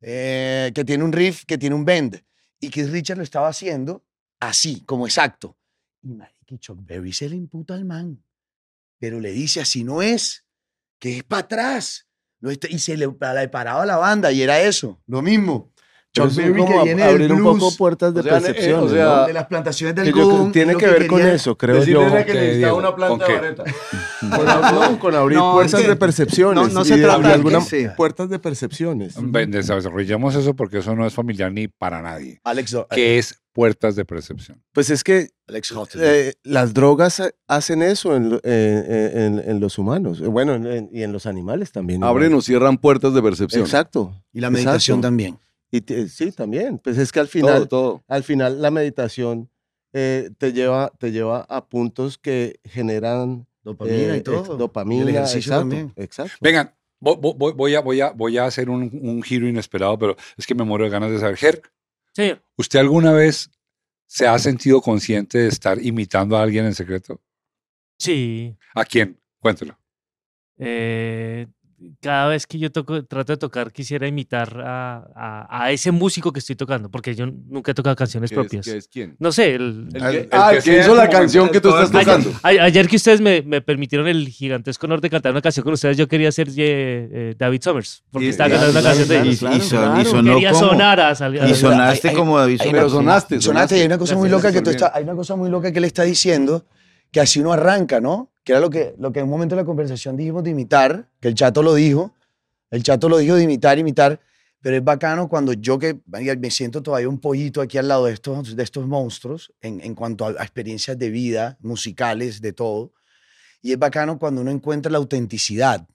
eh, que tiene un riff, que tiene un bend. Y Keith Richards lo estaba haciendo así, como exacto. Y y Chuck Berry se le imputa al man, pero le dice así no es, que es para atrás. Y se le, le paraba la banda y era eso, lo mismo. Chuck es Berry que viene del abrir un poco blues, puertas de O sea, eh, percepción. o sea, de las plantaciones de que yo creo- algodón. tiene lo que ver con eso, creo Decirle yo. que una planta ¿Con de vareta. (laughs) Con, ab- con abrir No, puertas es que- de percepciones. no- no se trata de alguna que puertas de percepciones. Ven, Desarrollemos eso porque eso no es familiar ni para nadie. Alex, ¿Qué es puertas de percepción? Pues es que Alex eh, las drogas ha- hacen eso en, lo- eh, en- en- en los humanos, eh, bueno, en- en- y en los animales también. igual. Abren o cierran puertas de percepción. Exacto. y la meditación exacto. también. Y te- sí, también. Pues es que al final, Todo, todo. al final la meditación eh, te, lleva, te lleva a puntos que generan Dopamina eh, y todo. ex- dopamina. Y el ejercicio exacto, también. exacto. Vengan, vo- vo- voy, voy a, voy, a, voy a hacer un, un giro inesperado, pero es que me muero de ganas de saber. Ger, Sí, ¿usted alguna vez se ha sentido consciente de estar imitando a alguien en secreto? sí. ¿A quién? Cuéntelo. Eh, cada vez que yo toco, trato de tocar, quisiera imitar a, a- a ese músico que estoy tocando, porque yo nunca he tocado canciones ¿Qué es, propias. qué es quién? No sé, el- El que, el Ah, el que hizo la canción que tú estás tocando. Ayer, ayer que ustedes me, me permitieron el gigantesco honor de cantar una canción con ustedes, yo quería ser eh, eh, David Summers, porque Y- estaba claro, cantando una claro, canción de claro, ellos. y, y son- y sonó Quería como- sonar a salir. y sonaste Ay, ay, como David ay, Pero Summers. sonaste, Sonaste, y hay una cosa muy loca que tú hay una cosa muy loca que él está diciendo, que así uno arranca, ¿no? Que era lo que, lo que en un momento de la conversación dijimos de imitar, que el chato lo dijo, el chato lo dijo de imitar, imitar, pero es bacano cuando yo que me siento todavía un pollito aquí al lado de estos, de estos monstruos en, en cuanto a, a experiencias de vida, musicales, de todo, y es bacano cuando uno encuentra la autenticidad.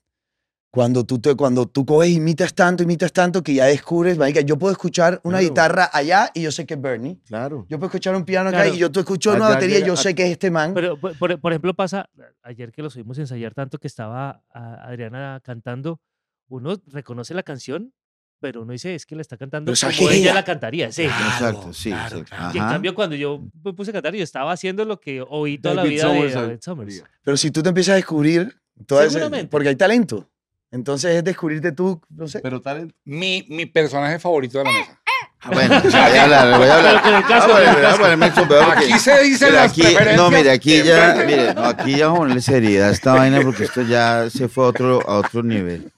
Cuando tú, te, cuando tú coges, imitas tanto, imitas tanto, que ya descubres, marica, yo puedo escuchar una Claro. guitarra allá y yo sé que es Bernie. Claro. Yo puedo escuchar un piano acá Claro. y yo tú escucho una batería y yo sé que es este man. Pero, por, por- ejemplo, pasa, ayer que los oímos ensayar tanto que estaba a- Adriana cantando, uno reconoce la canción, pero uno dice, es que la está cantando Pero como que ella la cantaría. Sí. Exacto, sí. claro, claro. Y en cambio, cuando yo me puse a cantar, yo estaba haciendo lo que oí toda la David vida Summers, de David David Summers. Pero si tú te empiezas a descubrir, todo ese- porque hay talento. Entonces es descubrirte tú, no sé. Pero talento. Mi, mi personaje favorito de la mesa. Ah, Bueno, (laughs) voy a hablar, voy a hablar. Ah, voy a porque- Aquí se Mira, las aquí, preferencias. no, mire, aquí ya, mire, no, aquí ya vamos a ponerle seriedad a esta vaina porque esto ya se fue a otro, a otro nivel.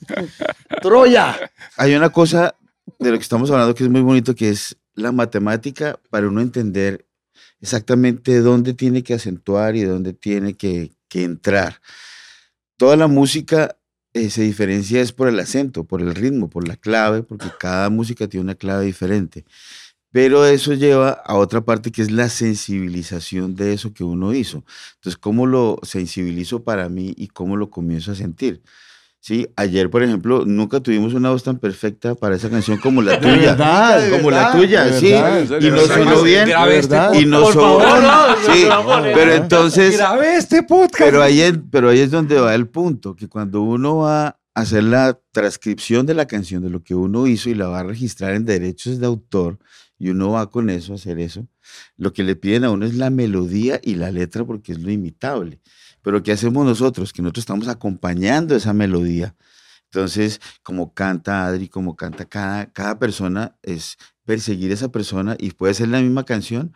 ¡Troya! Hay una cosa de lo que estamos hablando que es muy bonito, que es la matemática para uno entender exactamente dónde tiene que acentuar y dónde tiene que, que entrar. Toda la música eh, se diferencia es por el acento, por el ritmo, por la clave, porque cada música tiene una clave diferente. Pero eso lleva a otra parte que es la sensibilización de eso que uno hizo. Entonces, ¿cómo lo sensibilizo para mí y cómo lo comienzo a sentir? Sí, ayer, por ejemplo, nunca tuvimos una voz tan perfecta para esa canción como la (laughs) tuya. verdad, de como verdad, la tuya, de sí. verdad, y nos sonó bien. Este. Y nos sonó. sí, pero entonces, Grabé este podcast. pero ahí, es, pero ahí es donde va el punto, que cuando uno va a hacer la transcripción de la canción, de lo que uno hizo y la va a registrar en derechos de autor, y uno va con eso a hacer eso, lo que le piden a uno es la melodía y la letra porque es lo imitable. Pero ¿qué hacemos nosotros? Que nosotros estamos acompañando esa melodía. Entonces, como canta Adri, como canta cada, cada persona, es perseguir a esa persona y puede ser la misma canción,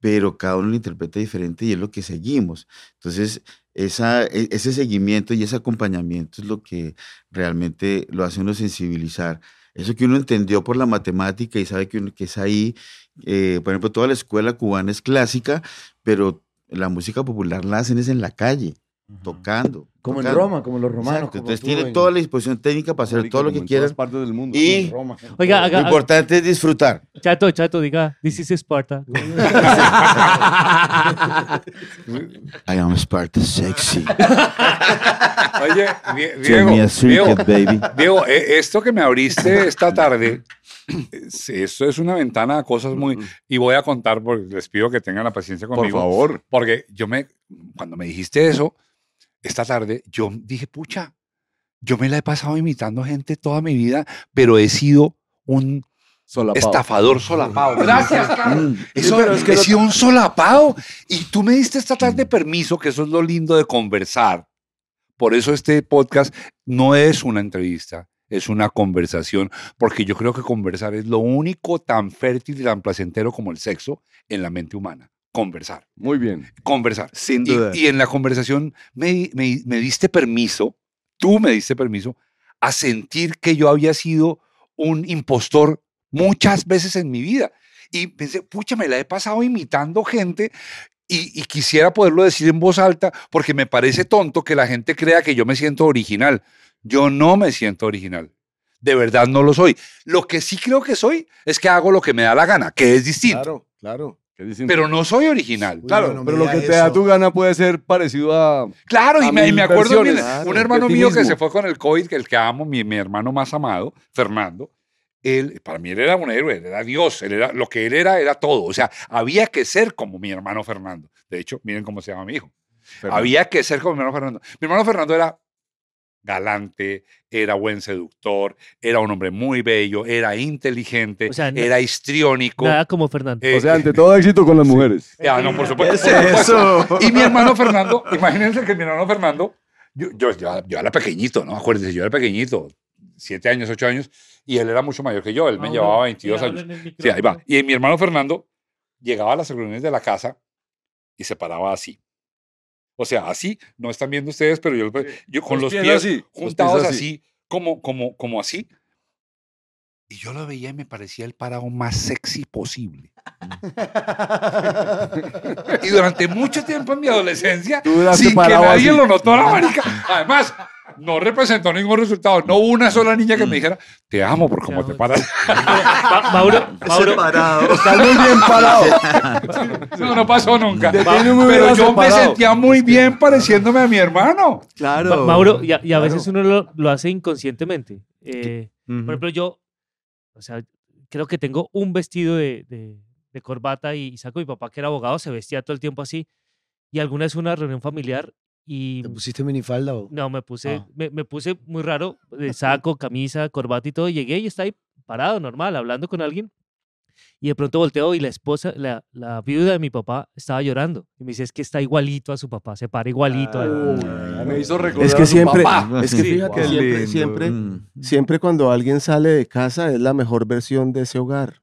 pero cada uno lo interpreta diferente y es lo que seguimos. Entonces, esa, e- ese seguimiento y ese acompañamiento es lo que realmente lo hace uno sensibilizar. Eso que uno entendió por la matemática y sabe que, que es ahí, eh, por ejemplo, toda la escuela cubana es clásica, pero la música popular la hacen es en la calle, tocando. Como en. Roma, como los romanos. Exacto, como Entonces tú tiene en- toda la disposición técnica para hacer todo lo que en quieran. todas partes del mundo. Y Roma. Oiga, lo haga, importante es disfrutar. chato, chato, diga, this is Sparta. (laughs) I am Sparta sexy. Oye, Diego, Diego, baby. Diego, eh, esto que me abriste esta tarde, (clears throat) es- esto es una ventana a cosas muy... Y voy a contar, porque les pido que tengan la paciencia Por conmigo. favor. Porque yo me, cuando me dijiste eso, esta tarde, yo dije, pucha, yo me la he pasado imitando gente toda mi vida, pero he sido un Solapado. estafador solapado. (laughs) Gracias, Carlos. Mm. Eso, pero es que he no- sido un solapado. Y tú me diste esta tarde permiso, que eso es lo lindo de conversar. Por eso este podcast no es una entrevista, es una conversación, porque yo creo que conversar es lo único tan fértil y tan placentero como el sexo en la mente humana. Conversar, Muy bien. conversar. Sin Y, duda. y en la conversación me, me- me diste permiso, tú me diste permiso, a sentir que yo había sido un impostor muchas veces en mi vida. Y pensé, pucha, me la he pasado imitando gente y, y quisiera poderlo decir en voz alta porque me parece tonto que la gente crea que yo me siento original. Yo no me siento original. De verdad no lo soy. Lo que sí creo que soy es que hago lo que me da la gana, que es distinto. Claro, claro. Pero no soy original. Uy, Claro, no pero lo que te da tu gana puede ser parecido a... Claro, y a me, y me acuerdo, claro, un hermano mío que se fue con el COVID, que el que amo, mi, mi hermano más amado, Fernando, él, para mí él era un héroe, él era Dios, él era, lo que él era, era todo. O sea, había que ser como mi hermano Fernando. De hecho, miren cómo se llama mi hijo. Fernando. Había que ser como mi hermano Fernando. Mi hermano Fernando era galante, era buen seductor, era un hombre muy bello, era inteligente, O sea, era histriónico. Nada como Fernando. eh, O sea, ante todo éxito con las mujeres. Ah, no, por supuesto. ¿Qué es eso? Y mi hermano Fernando, imagínense que mi hermano Fernando, yo, yo, yo, yo era pequeñito, ¿no? Acuérdense, yo era pequeñito, siete años, ocho años, y él era mucho mayor que yo, él me Mauro, llevaba 22 sí, años. Sí, ahí va. Y mi hermano Fernando llegaba a las reuniones de la casa y se paraba así. O sea, así, no están viendo ustedes, pero yo, yo con los, Los pies pies, así, los pies juntados así. así, como, como, como así. Y yo lo veía y me parecía el parado más sexy posible. (laughs) Y durante mucho tiempo en mi adolescencia, sin que nadie así. lo notó la marica. Además, no representó ningún resultado. No hubo una sola niña que me dijera, te amo por cómo te paras. (laughs) Ma- Mauro, Mauro, Estás muy bien parado. (laughs) No, no pasó nunca. Pero yo me sentía muy bien pareciéndome a mi hermano. Ma- Claro. Mauro, y a, y a veces uno lo, lo hace inconscientemente. Eh, Por ejemplo, yo, o sea, creo que tengo un vestido de, de- de corbata y, saco. Mi papá, que era abogado, se vestía todo el tiempo así. Y alguna vez una reunión familiar y ¿Te pusiste minifalda o? no, me puse, Ah. me, me puse muy raro, de (laughs) saco, camisa, corbata y todo. Llegué y está ahí parado, normal, hablando con alguien. Y de pronto volteo y la esposa, la, la viuda de mi papá, estaba llorando. Y me dice, es que está igualito a su papá, se para igualito a él. Me hizo recordar Es a que su siempre, papá. es que Sí, fíjate, wow. siempre, Mm. siempre cuando alguien sale de casa es la mejor versión de ese hogar.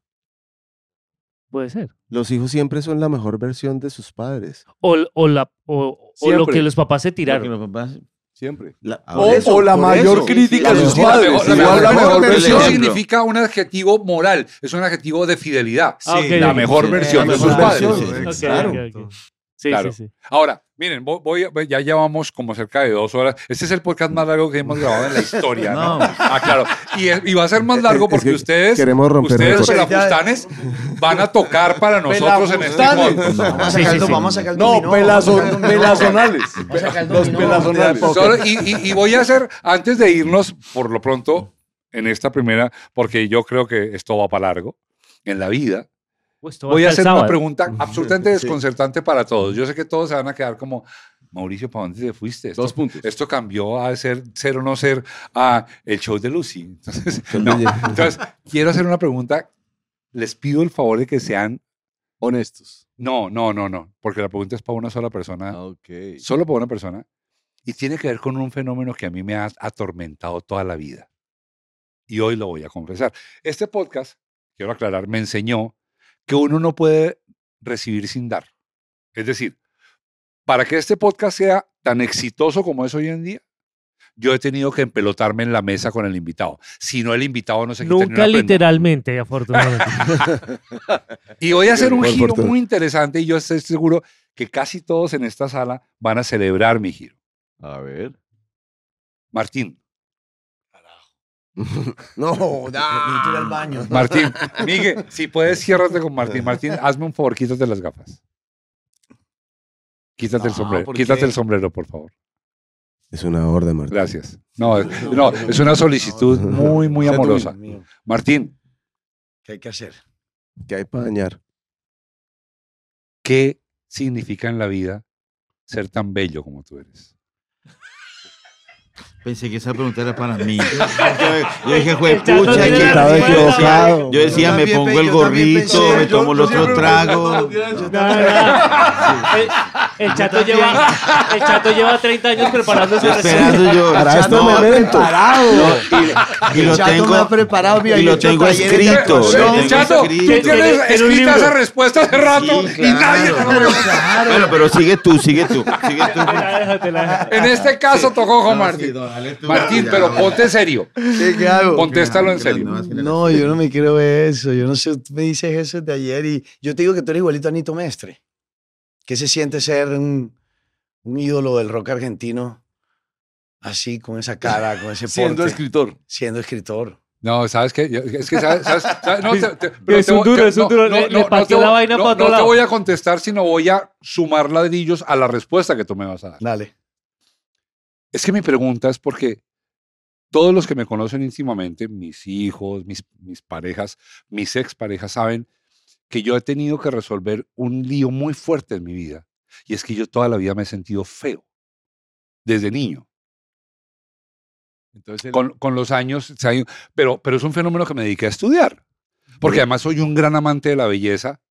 Puede ser. Los hijos siempre son la mejor versión de sus padres. O, o, la, o, o lo que los papás se tiraron. los papás- Siempre. La- Ah, O, por eso, o la mayor eso. crítica de sus padres. La mejor, la mejor versión significa un adjetivo moral, es un adjetivo de fidelidad. Ah, la mejor Sí, versión la de sus mejor padres. claro. Sí, Claro. sí, sí. Ahora, miren, voy, ya llevamos como cerca de dos horas. Este es el podcast más largo que hemos grabado en la historia. ¿no? (laughs) No. Ah, claro. Y, es- y va a ser más largo Es porque que ustedes, queremos romper ustedes pelafustanes, van a tocar para nosotros en este podcast. Vamos a sacar, el- vamos a sacar el No, dominó, pelazonales. Vamos a sacar el Los pelazonales. Solo- y, y- y voy a hacer, antes de irnos, por lo pronto, en esta primera, porque yo creo que esto va para largo, en la vida, Uy, voy a hacer una pregunta absolutamente Sí. desconcertante para todos. Yo sé que todos se van a quedar como, Mauricio, ¿para dónde te fuiste? Esto, Dos puntos. esto cambió a ser ser o no ser a el show de Lucy. (laughs) Entonces, no. Entonces, quiero hacer una pregunta. Les pido el favor de que sean... Honestos. No, no, no, no, porque la pregunta es para una sola persona, Ok. solo para una persona, y tiene que ver con un fenómeno que a mí me ha atormentado toda la vida. Y hoy lo voy a confesar. Este podcast, quiero aclarar, me enseñó que uno no puede recibir sin dar. Es decir, para que este podcast sea tan exitoso como es hoy en día, yo he tenido que empelotarme en la mesa con el invitado. Si no, el invitado no se quita ni Nunca una prenda. literalmente, afortunadamente. (laughs) Y voy a hacer un giro fortuna. muy interesante y yo estoy seguro que casi todos en esta sala van a celebrar mi giro. A ver. Martín, (laughs) No, ir al da. baño. Martín, (laughs) Miguel, si puedes, ciérrate con Martín. Martín, hazme un favor, quítate las gafas. Quítate el No, sombrero, ¿por quítate qué? el sombrero, por favor. Es una orden, Martín. Gracias. No, es- no, es una solicitud muy, muy amorosa. Martín, ¿Qué hay que hacer? ¿Qué hay para dañar? ¿qué significa en la vida ser tan bello como tú eres? Pensé que esa pregunta era para mí. (laughs) Yo, dije, jue El chato pucha, que- Estaba equivocado. Yo decía, me pongo el gorrito, me tomo el otro trago. No, no. El, El chato, lleva, el chato lleva 30 años preparándose Yo esperando yo. Para Chato, esto me ha momento. preparado. Y El lo chato tengo, me ha preparado, mira, y lo tengo escrito. tengo Chato, tú escrito. tienes escrita esa respuesta hace rato Sí, y nadie te claro. lo Bueno, pero sigue tú, sigue tú. Sigue tú. Te la dejo, te la dejo. En este caso tocó con No, Martín. sí, no, dale tú. Martín, Ya, pero no. ponte serio. ¿Qué, qué hago? Contéstalo en serio. No, yo no me creo eso. Yo no sé, tú me dices eso de ayer y yo te digo que tú eres igualito a Nito Mestre. ¿Qué se siente ser un, un ídolo del rock argentino así, con esa cara, con ese (laughs) porte, Siendo escritor. siendo escritor? No, ¿sabes qué? Es que, ¿sabes? sabes- sabes? No, te- te- pero Es un duro, te- es un no, duro. no, Le- no, la vaina no, pa' otro no te voy a contestar, sino voy a sumar ladrillos a la respuesta que tú me vas a dar. Dale. Es que mi pregunta es porque todos los que me conocen íntimamente, mis hijos, mis, mis parejas, mis exparejas, saben que yo he tenido que resolver un lío muy fuerte en mi vida. Y es que yo toda la vida me he sentido feo, desde niño. Entonces, Con, con los años, pero, pero es un fenómeno que me dediqué a estudiar. Porque además soy un gran amante de la belleza,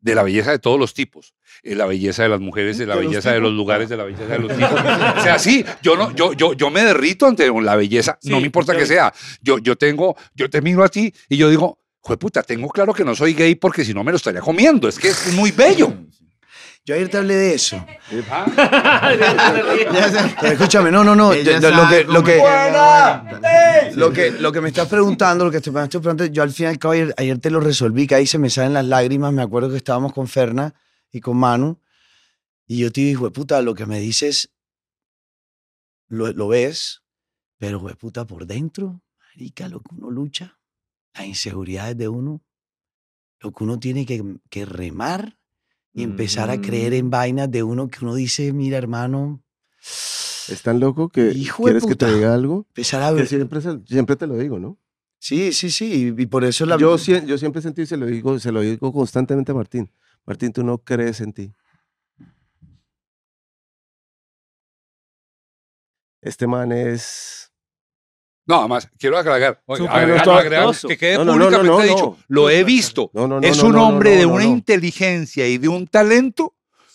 de la belleza de todos los tipos. Eh, la belleza de las mujeres, de la ¿De belleza de los lugares, de la belleza de los tipos. (laughs) O sea, sí, yo, no, yo, yo, yo me derrito ante la belleza, no me importa que sea. Yo, yo tengo, yo te miro a ti y yo digo, puta, tengo claro que no soy gay porque si no me lo estaría comiendo. Es que es muy bello. (laughs) Yo ayer te hablé de eso. (laughs) Pero escúchame, no, no, no. Yo- lo, que, lo, que, lo, que, lo que me estás preguntando, lo que te estás preguntando, yo al fin y al cabo ayer, ayer te lo resolví, que ahí se me salen las lágrimas. Me acuerdo que estábamos con Ferna y con Manu. Y yo te digo, puta, lo que me dices, lo, lo ves, pero, puta, por dentro, marica, lo que uno lucha, las inseguridades de uno, lo que uno tiene que, que remar y empezar a creer en vainas de uno que uno dice, mira, hermano, Es tan loco que Hijo quieres que te diga algo. empezar a Que ver. siempre, se- siempre te lo digo, ¿no? Sí, sí, sí, y, y por eso la... Yo, yo siempre sentí se lo digo, se lo digo constantemente a Martín. Martín, tú no crees en ti. Este man es. No, además, quiero agregar, agregar- que quede No, no, no, no, públicamente no, dicho, no. lo he visto. No, no, no. es un no, hombre no, de no, una no. inteligencia y de un talento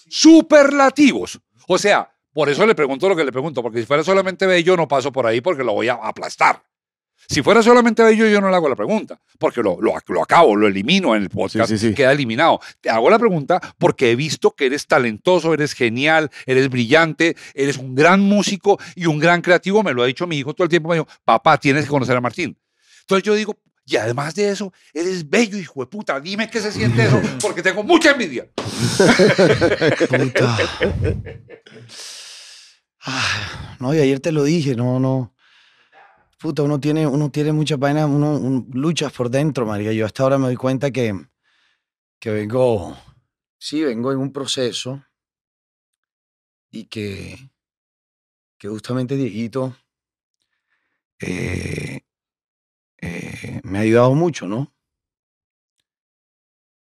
superlativos. O sea, por eso le pregunto lo que le pregunto, porque si fuera solamente bello no paso por ahí porque lo voy a aplastar. Si fuera solamente bello yo no le hago la pregunta, porque lo, lo, lo acabo, lo elimino en el podcast, sí, sí. queda eliminado. Te hago la pregunta porque he visto que eres talentoso, eres genial, eres brillante, eres un gran músico y un gran creativo. Me lo ha dicho mi hijo todo el tiempo, me dijo, papá, tienes que conocer a Martín. Entonces yo digo, y además de eso, eres bello, hijo de puta. Dime qué se siente eso, (laughs) porque tengo mucha envidia. (laughs) Puta. (laughs) Ah, no, y ayer te lo dije, no, no. Puta, uno tiene, uno tiene muchas vainas, uno, un- luchas por dentro, María. Yo hasta ahora me doy cuenta que, que vengo, sí, vengo en un proceso y que, que justamente Dieguito eh, eh, me ha ayudado mucho, ¿no?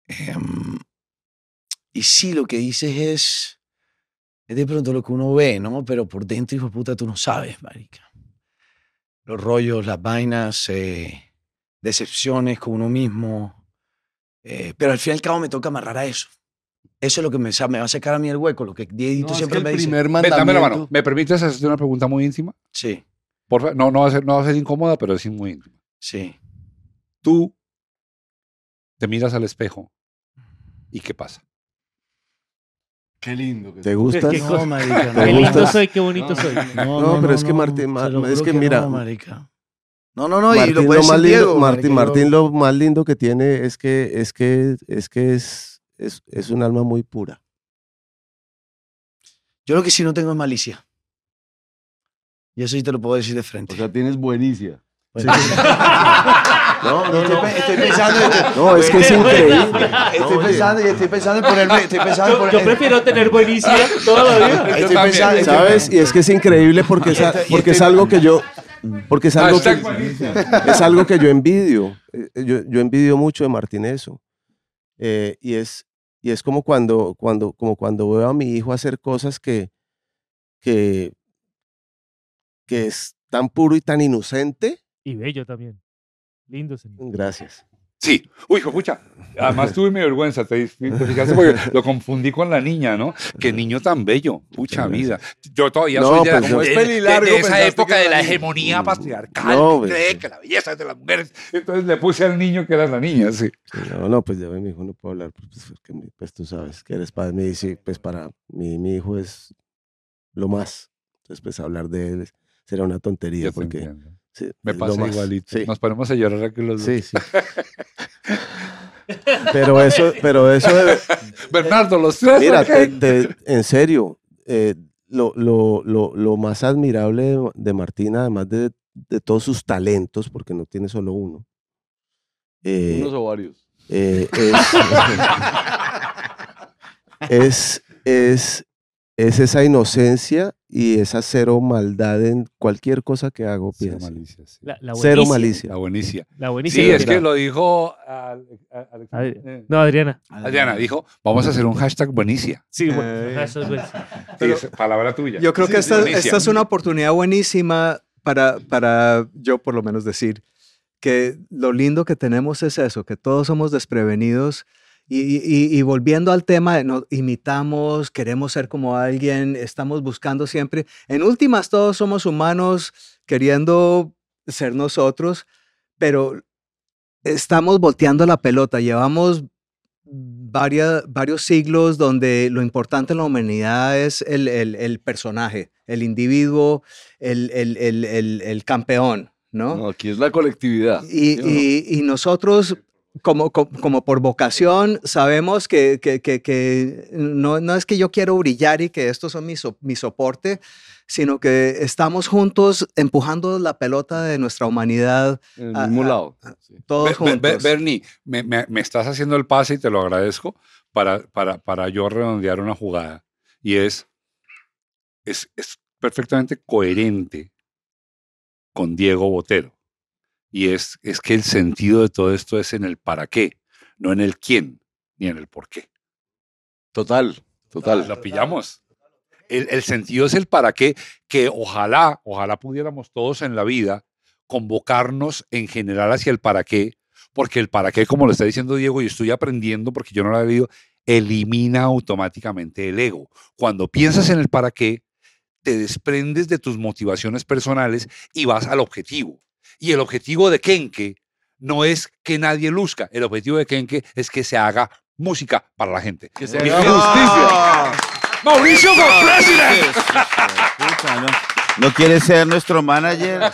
Em, y sí, lo que dices es, es de pronto lo que uno ve, ¿no? Pero por dentro, hijo de puta, tú no sabes, marica. Los rollos, las vainas, eh, decepciones con uno mismo. eh, pero al fin y al cabo me toca amarrar a eso. Eso es lo que me, me va a sacar a mí el hueco, lo que Dieguito No, es siempre me el dice. primer Ven, dame la mano. mandamiento. ¿Me permites hacerte una pregunta muy íntima? Sí, Por favor, no, no va a ser, no va a ser incómoda, pero sí muy íntima. sí. Tú te miras al espejo y ¿qué pasa? Qué lindo. que ¿Te es. gustas? qué No, lindo soy, qué bonito soy. No, pero es que Martín- ma- es que mira- No, marica. No, no, no, y Martín, lo más lindo, Diego, Martín, Martín lo más lindo que tiene es que es que es que es, es, es un alma muy pura. Yo lo que sí no tengo es malicia. Y eso sí te lo puedo decir de frente. o sea, tienes buenicia. Pues- (laughs) (laughs) No, no, estoy, no. pe- estoy pensando, estoy, (laughs) No, es que es increíble. estoy pensando y estoy pensando en ponerme, estoy pensando en Yo, poner- yo prefiero tener buenísima toda la vida. estoy pensando, ¿Sabes? Y es que es increíble porque es, porque es algo que yo porque es algo que, (laughs) es algo que yo envidio. Eh, Yo, yo envidio mucho de Martín eso. Eh, y es y es como cuando cuando como cuando veo a mi hijo hacer cosas que que que es tan puro y tan inocente. Y bello también. Lindo, señor. Gracias. Sí. Uy, hijo, pucha. Además tuve mi vergüenza, te, te fijaste porque lo confundí con la niña, ¿no? Qué niño tan bello, pucha vida. Yo todavía No, soy de, pues, como es de- pelilargo, de- de esa pensaste época que de era la hegemonía patriarcal, No, que pues, cree sí. que la belleza es de las mujeres. Entonces le puse al niño que era la niña, sí. No, no, pues ya ve, mi hijo no puedo hablar, pues, porque mi- pues tú sabes que eres padre. Me dice, pues para mí, mi hijo es lo más. Entonces, pues hablar de él es- será una tontería te porque entiendo. Sí, Me pasa más. igualito. Sí, Nos ponemos a llorar aquí los dos. sí, sí. (laughs) Pero eso, pero eso de, (laughs) Bernardo, los tres. Mira, ok. te- te- en serio, eh, lo, lo, lo, lo más admirable de, de Martina, además de, de todos sus talentos, porque no tiene solo uno, eh, Unos o varios. eh, es, (laughs) es, es, es esa inocencia y esa cero maldad en cualquier cosa que hago, Cero piense. malicia, sí. La, la Cero buenicia. malicia. La buenicia. La buenísima. Sí, es que lo dijo Al- a- Alex- Adri- eh, No, Adriana. Adriana, dijo, vamos a hacer un hashtag buenicia. Sí, bueno. Eh. eso es bueno. Sí, es palabra tuya. Yo creo que esta, buenicia. esta es una oportunidad buenísima para, para yo por lo menos decir que lo lindo que tenemos es eso, que todos somos desprevenidos y, y- y volviendo al tema, nos imitamos, queremos ser como alguien, estamos buscando siempre. En últimas, todos somos humanos queriendo ser nosotros, pero estamos volteando la pelota. Llevamos varias, varios siglos donde lo importante en la humanidad es el, el- el personaje, el individuo, el, el- campeón, ¿no? No, aquí es la colectividad. Y, ¿sí o no? y- y nosotros, como, co- como, por vocación, sabemos que, que- que- que no, no es que yo quiero brillar y que estos son mi, so- mi soporte, sino que estamos juntos empujando la pelota de nuestra humanidad En el mismo ah, lado. sí. todos Be- be- be- juntos. Bernie, me, me- me estás haciendo el pase y te lo agradezco para, para, para yo redondear una jugada. Y es, es, es perfectamente coherente con Diego Botero. Y es, es que el sentido de todo esto es en el para qué, no en el quién, ni en el por qué. Total, total. Lo pillamos. El, el sentido es el para qué, que ojalá, ojalá pudiéramos todos en la vida convocarnos en general hacia el para qué, porque el para qué, como lo está diciendo Diego, y estoy aprendiendo porque yo no lo he leído, elimina automáticamente el ego. Cuando piensas en el para qué, te desprendes de tus motivaciones personales y vas al objetivo. Y el objetivo de Kenke no es que nadie luzca, el objetivo de Kenke es que se haga música para la gente. Que se haga justicia. Mauricio for President. ¿no? ¿No quieres ser nuestro manager?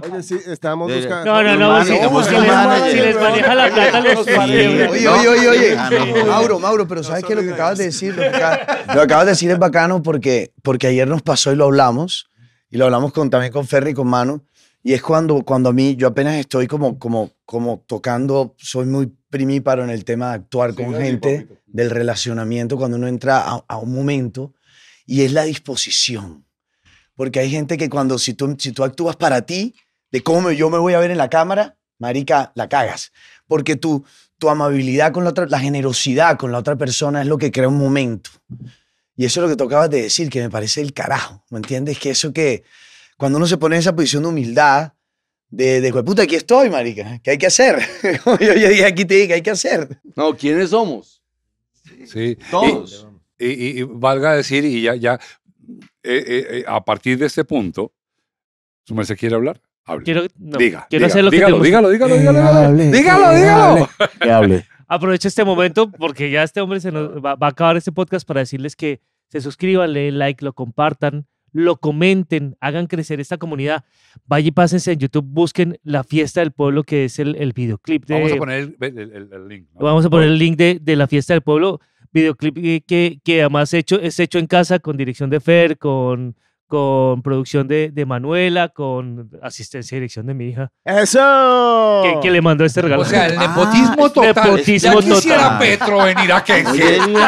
Oye, sí, estábamos buscando. No, no, no. Si, les, humanos. si les maneja la plata, les Oye, oye, oye, oye. Ah, no. Mauro, Mauro, pero ¿sabes qué? Lo que acabas de decir, lo que acabas, lo que acabas de decir es bacano porque, porque ayer nos pasó y lo hablamos, y lo hablamos con, también con Ferry y con Manu, y es cuando, cuando a mí, yo apenas estoy como, como, como tocando, soy muy primíparo en el tema de actuar con gente, del relacionamiento, cuando uno entra a, a un momento, y es la disposición. Porque hay gente que cuando, si tú, si tú actúas para ti, de cómo yo me voy a ver en la cámara, marica, la cagas. Porque tu, tu amabilidad con la otra, la generosidad con la otra persona es lo que crea un momento. Y eso es lo que tú acabas de decir, que me parece el carajo, ¿me entiendes? Que eso que cuando uno se pone en esa posición de humildad, de, de puta, aquí estoy, marica, ¿qué hay que hacer? (laughs) yo, yo dije, aquí te dije, ¿qué hay que hacer? No, ¿quiénes somos? Sí. Todos. Y, y- y valga decir, y ya, ya eh, eh, eh, a partir de este punto, ¿su merced quiere hablar? Hable. Quiero, no, diga, quiero diga, hacer lo dígalo, que te dígalo, dígalo, dígalo, dígalo, hable, dígalo, que dígalo. hable. Que hable. (laughs) Aprovecho este momento porque ya este hombre se nos va, va a acabar este podcast para decirles que se suscriban, le den like, lo compartan, lo comenten, hagan crecer esta comunidad. Vaya y pásense en YouTube, busquen la fiesta del pueblo, que es el, el videoclip de. Vamos a poner el, el- link. ¿no? Vamos a poner el link de, de la fiesta del pueblo, videoclip que, que, que además hecho, es hecho en casa con dirección de Fer, con, con producción de, de Manuela, con asistencia y dirección de mi hija, ¡Eso! que, que le mandó este regalo. O sea, el (laughs) nepotismo total. nepotismo ya quisiera total. Petro venir a que.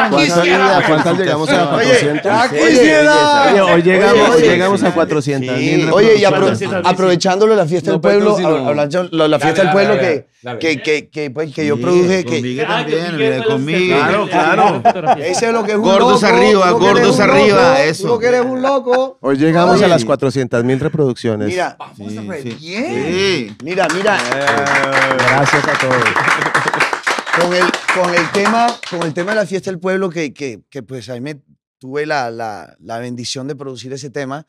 ¿Cuántas. ¿A llegamos a Oye, 400? ya Oye, quisiera. oye, hoy llegamos, Oye, llegamos a sí. 400 Sí. mil Oye, y apro- aprovechándolo la fiesta No, del pueblo, Petro, sino- hablando la, la fiesta Dale, del pueblo dale, que, dale, que, que, que, pues, que yo produje, con que Miguel Ah, también, con Miguel. Claro, claro. ese es lo que es un Gordos loco. arriba, que eres gordos arriba, eso. Tú que eres un loco. Hoy llegamos a Oye. las 400 mil reproducciones. Mira, Sí, vamos a ver, sí. bien. Sí. Mira, mira. Gracias a todos. (laughs) con el, con el tema, con el tema de la fiesta del pueblo, que, que, que pues a mí me tuve la, la, la bendición de producir ese tema,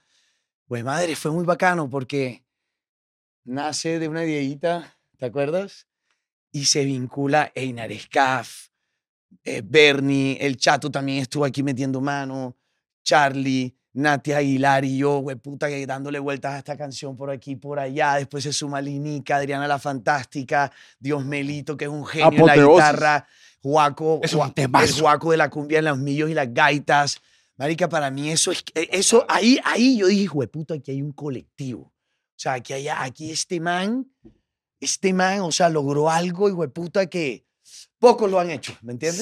pues madre, fue muy bacano porque nace de una ideita, ¿te acuerdas? Y se vincula Einar Scaff, eh, Bernie, el Chato también estuvo aquí metiendo mano, Charlie, Nati Aguilar y yo, güey, puta, que dándole vueltas a esta canción por aquí, por allá. Después se suma Linica, Adriana la Fantástica, Dios Melito, que es un genio en la guitarra, Juaco, Es un Gua- el. Juaco de la cumbia en los millos y las gaitas. Marica, para mí eso es, eh, eso, ahí, ahí yo dije, güey, puta, aquí hay un colectivo. O sea, aquí, hay, aquí este man, este man, o sea, logró algo, hijo de puta, que pocos lo han hecho, ¿me entiendes?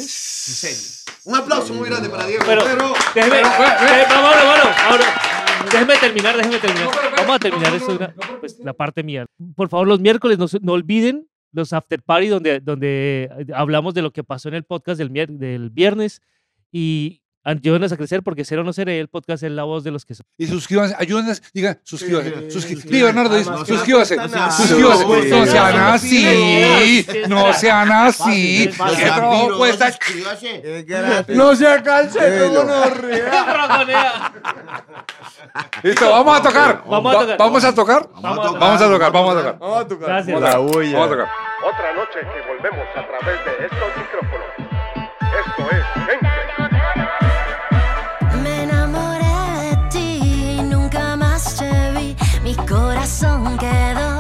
En serio. Un aplauso muy grande para Diego. Pero, déjeme, eh, vamos, vamos, vamos, déjeme terminar, déjeme terminar. Vamos a terminar esto, una- pues, la parte mía. Por favor, los miércoles no, no olviden los after party donde, donde eh, hablamos de lo que pasó en el podcast del, del viernes y ayúdenos a crecer porque ser o no seré el podcast es la voz de los que son. Y suscríbanse, ayúdennos, digan, suscríbanse. Sí, suscri- sí. Bernardo, dice, nada. Suscríbase. No, No no, sean no, así. No sean así. ¿Qué trabajo cuesta? Es gratis. No se calce, Velo. no Listo, vamos a tocar. Vamos a tocar. Vamos a tocar. Vamos a tocar. Vamos a tocar, vamos a tocar. Vamos a tocar. Gracias. Vamos a La tocar. bulla. Vamos a tocar. Otra noche que volvemos a través de estos micrófonos. Esto es corazón quedó.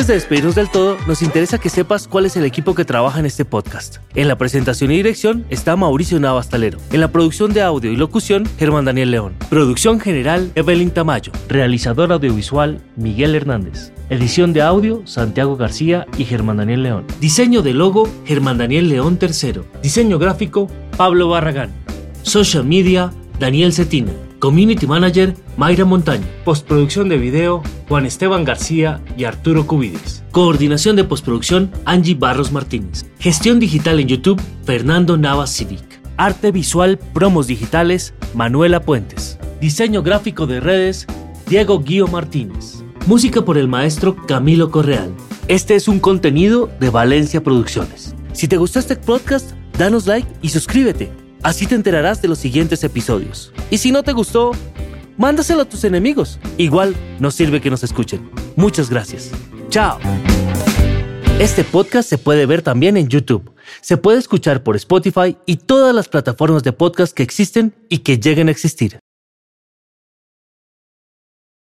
Antes de despedirnos del todo, nos interesa que sepas cuál es el equipo que trabaja en este podcast. En la presentación y dirección está Mauricio Navastalero. En la producción de audio y locución, Germán Daniel León. Producción general, Evelyn Tamayo. Realizador audiovisual, Miguel Hernández. Edición de audio, Santiago García y Germán Daniel León. Diseño de logo, Germán Daniel León III. Diseño gráfico, Pablo Barragán. Social media, Daniel Cetina. Community Manager, Mayra Montaño. Postproducción de video, Juan Esteban García y Arturo Cubides. Coordinación de postproducción, Angie Barros Martínez. Gestión digital en YouTube, Fernando Navas Civic. Arte visual, promos digitales, Manuela Puentes. Diseño gráfico de redes, Diego Guío Martínez. Música por el maestro Camilo Correal. Este es un contenido de Valencia Producciones. Si te gustó este podcast, danos like y suscríbete. Así te enterarás de los siguientes episodios. Y si no te gustó, mándaselo a tus enemigos. Igual nos sirve que nos escuchen. Muchas gracias. Chao. Este podcast se puede ver también en YouTube. Se puede escuchar por Spotify y todas las plataformas de podcast que existen y que lleguen a existir.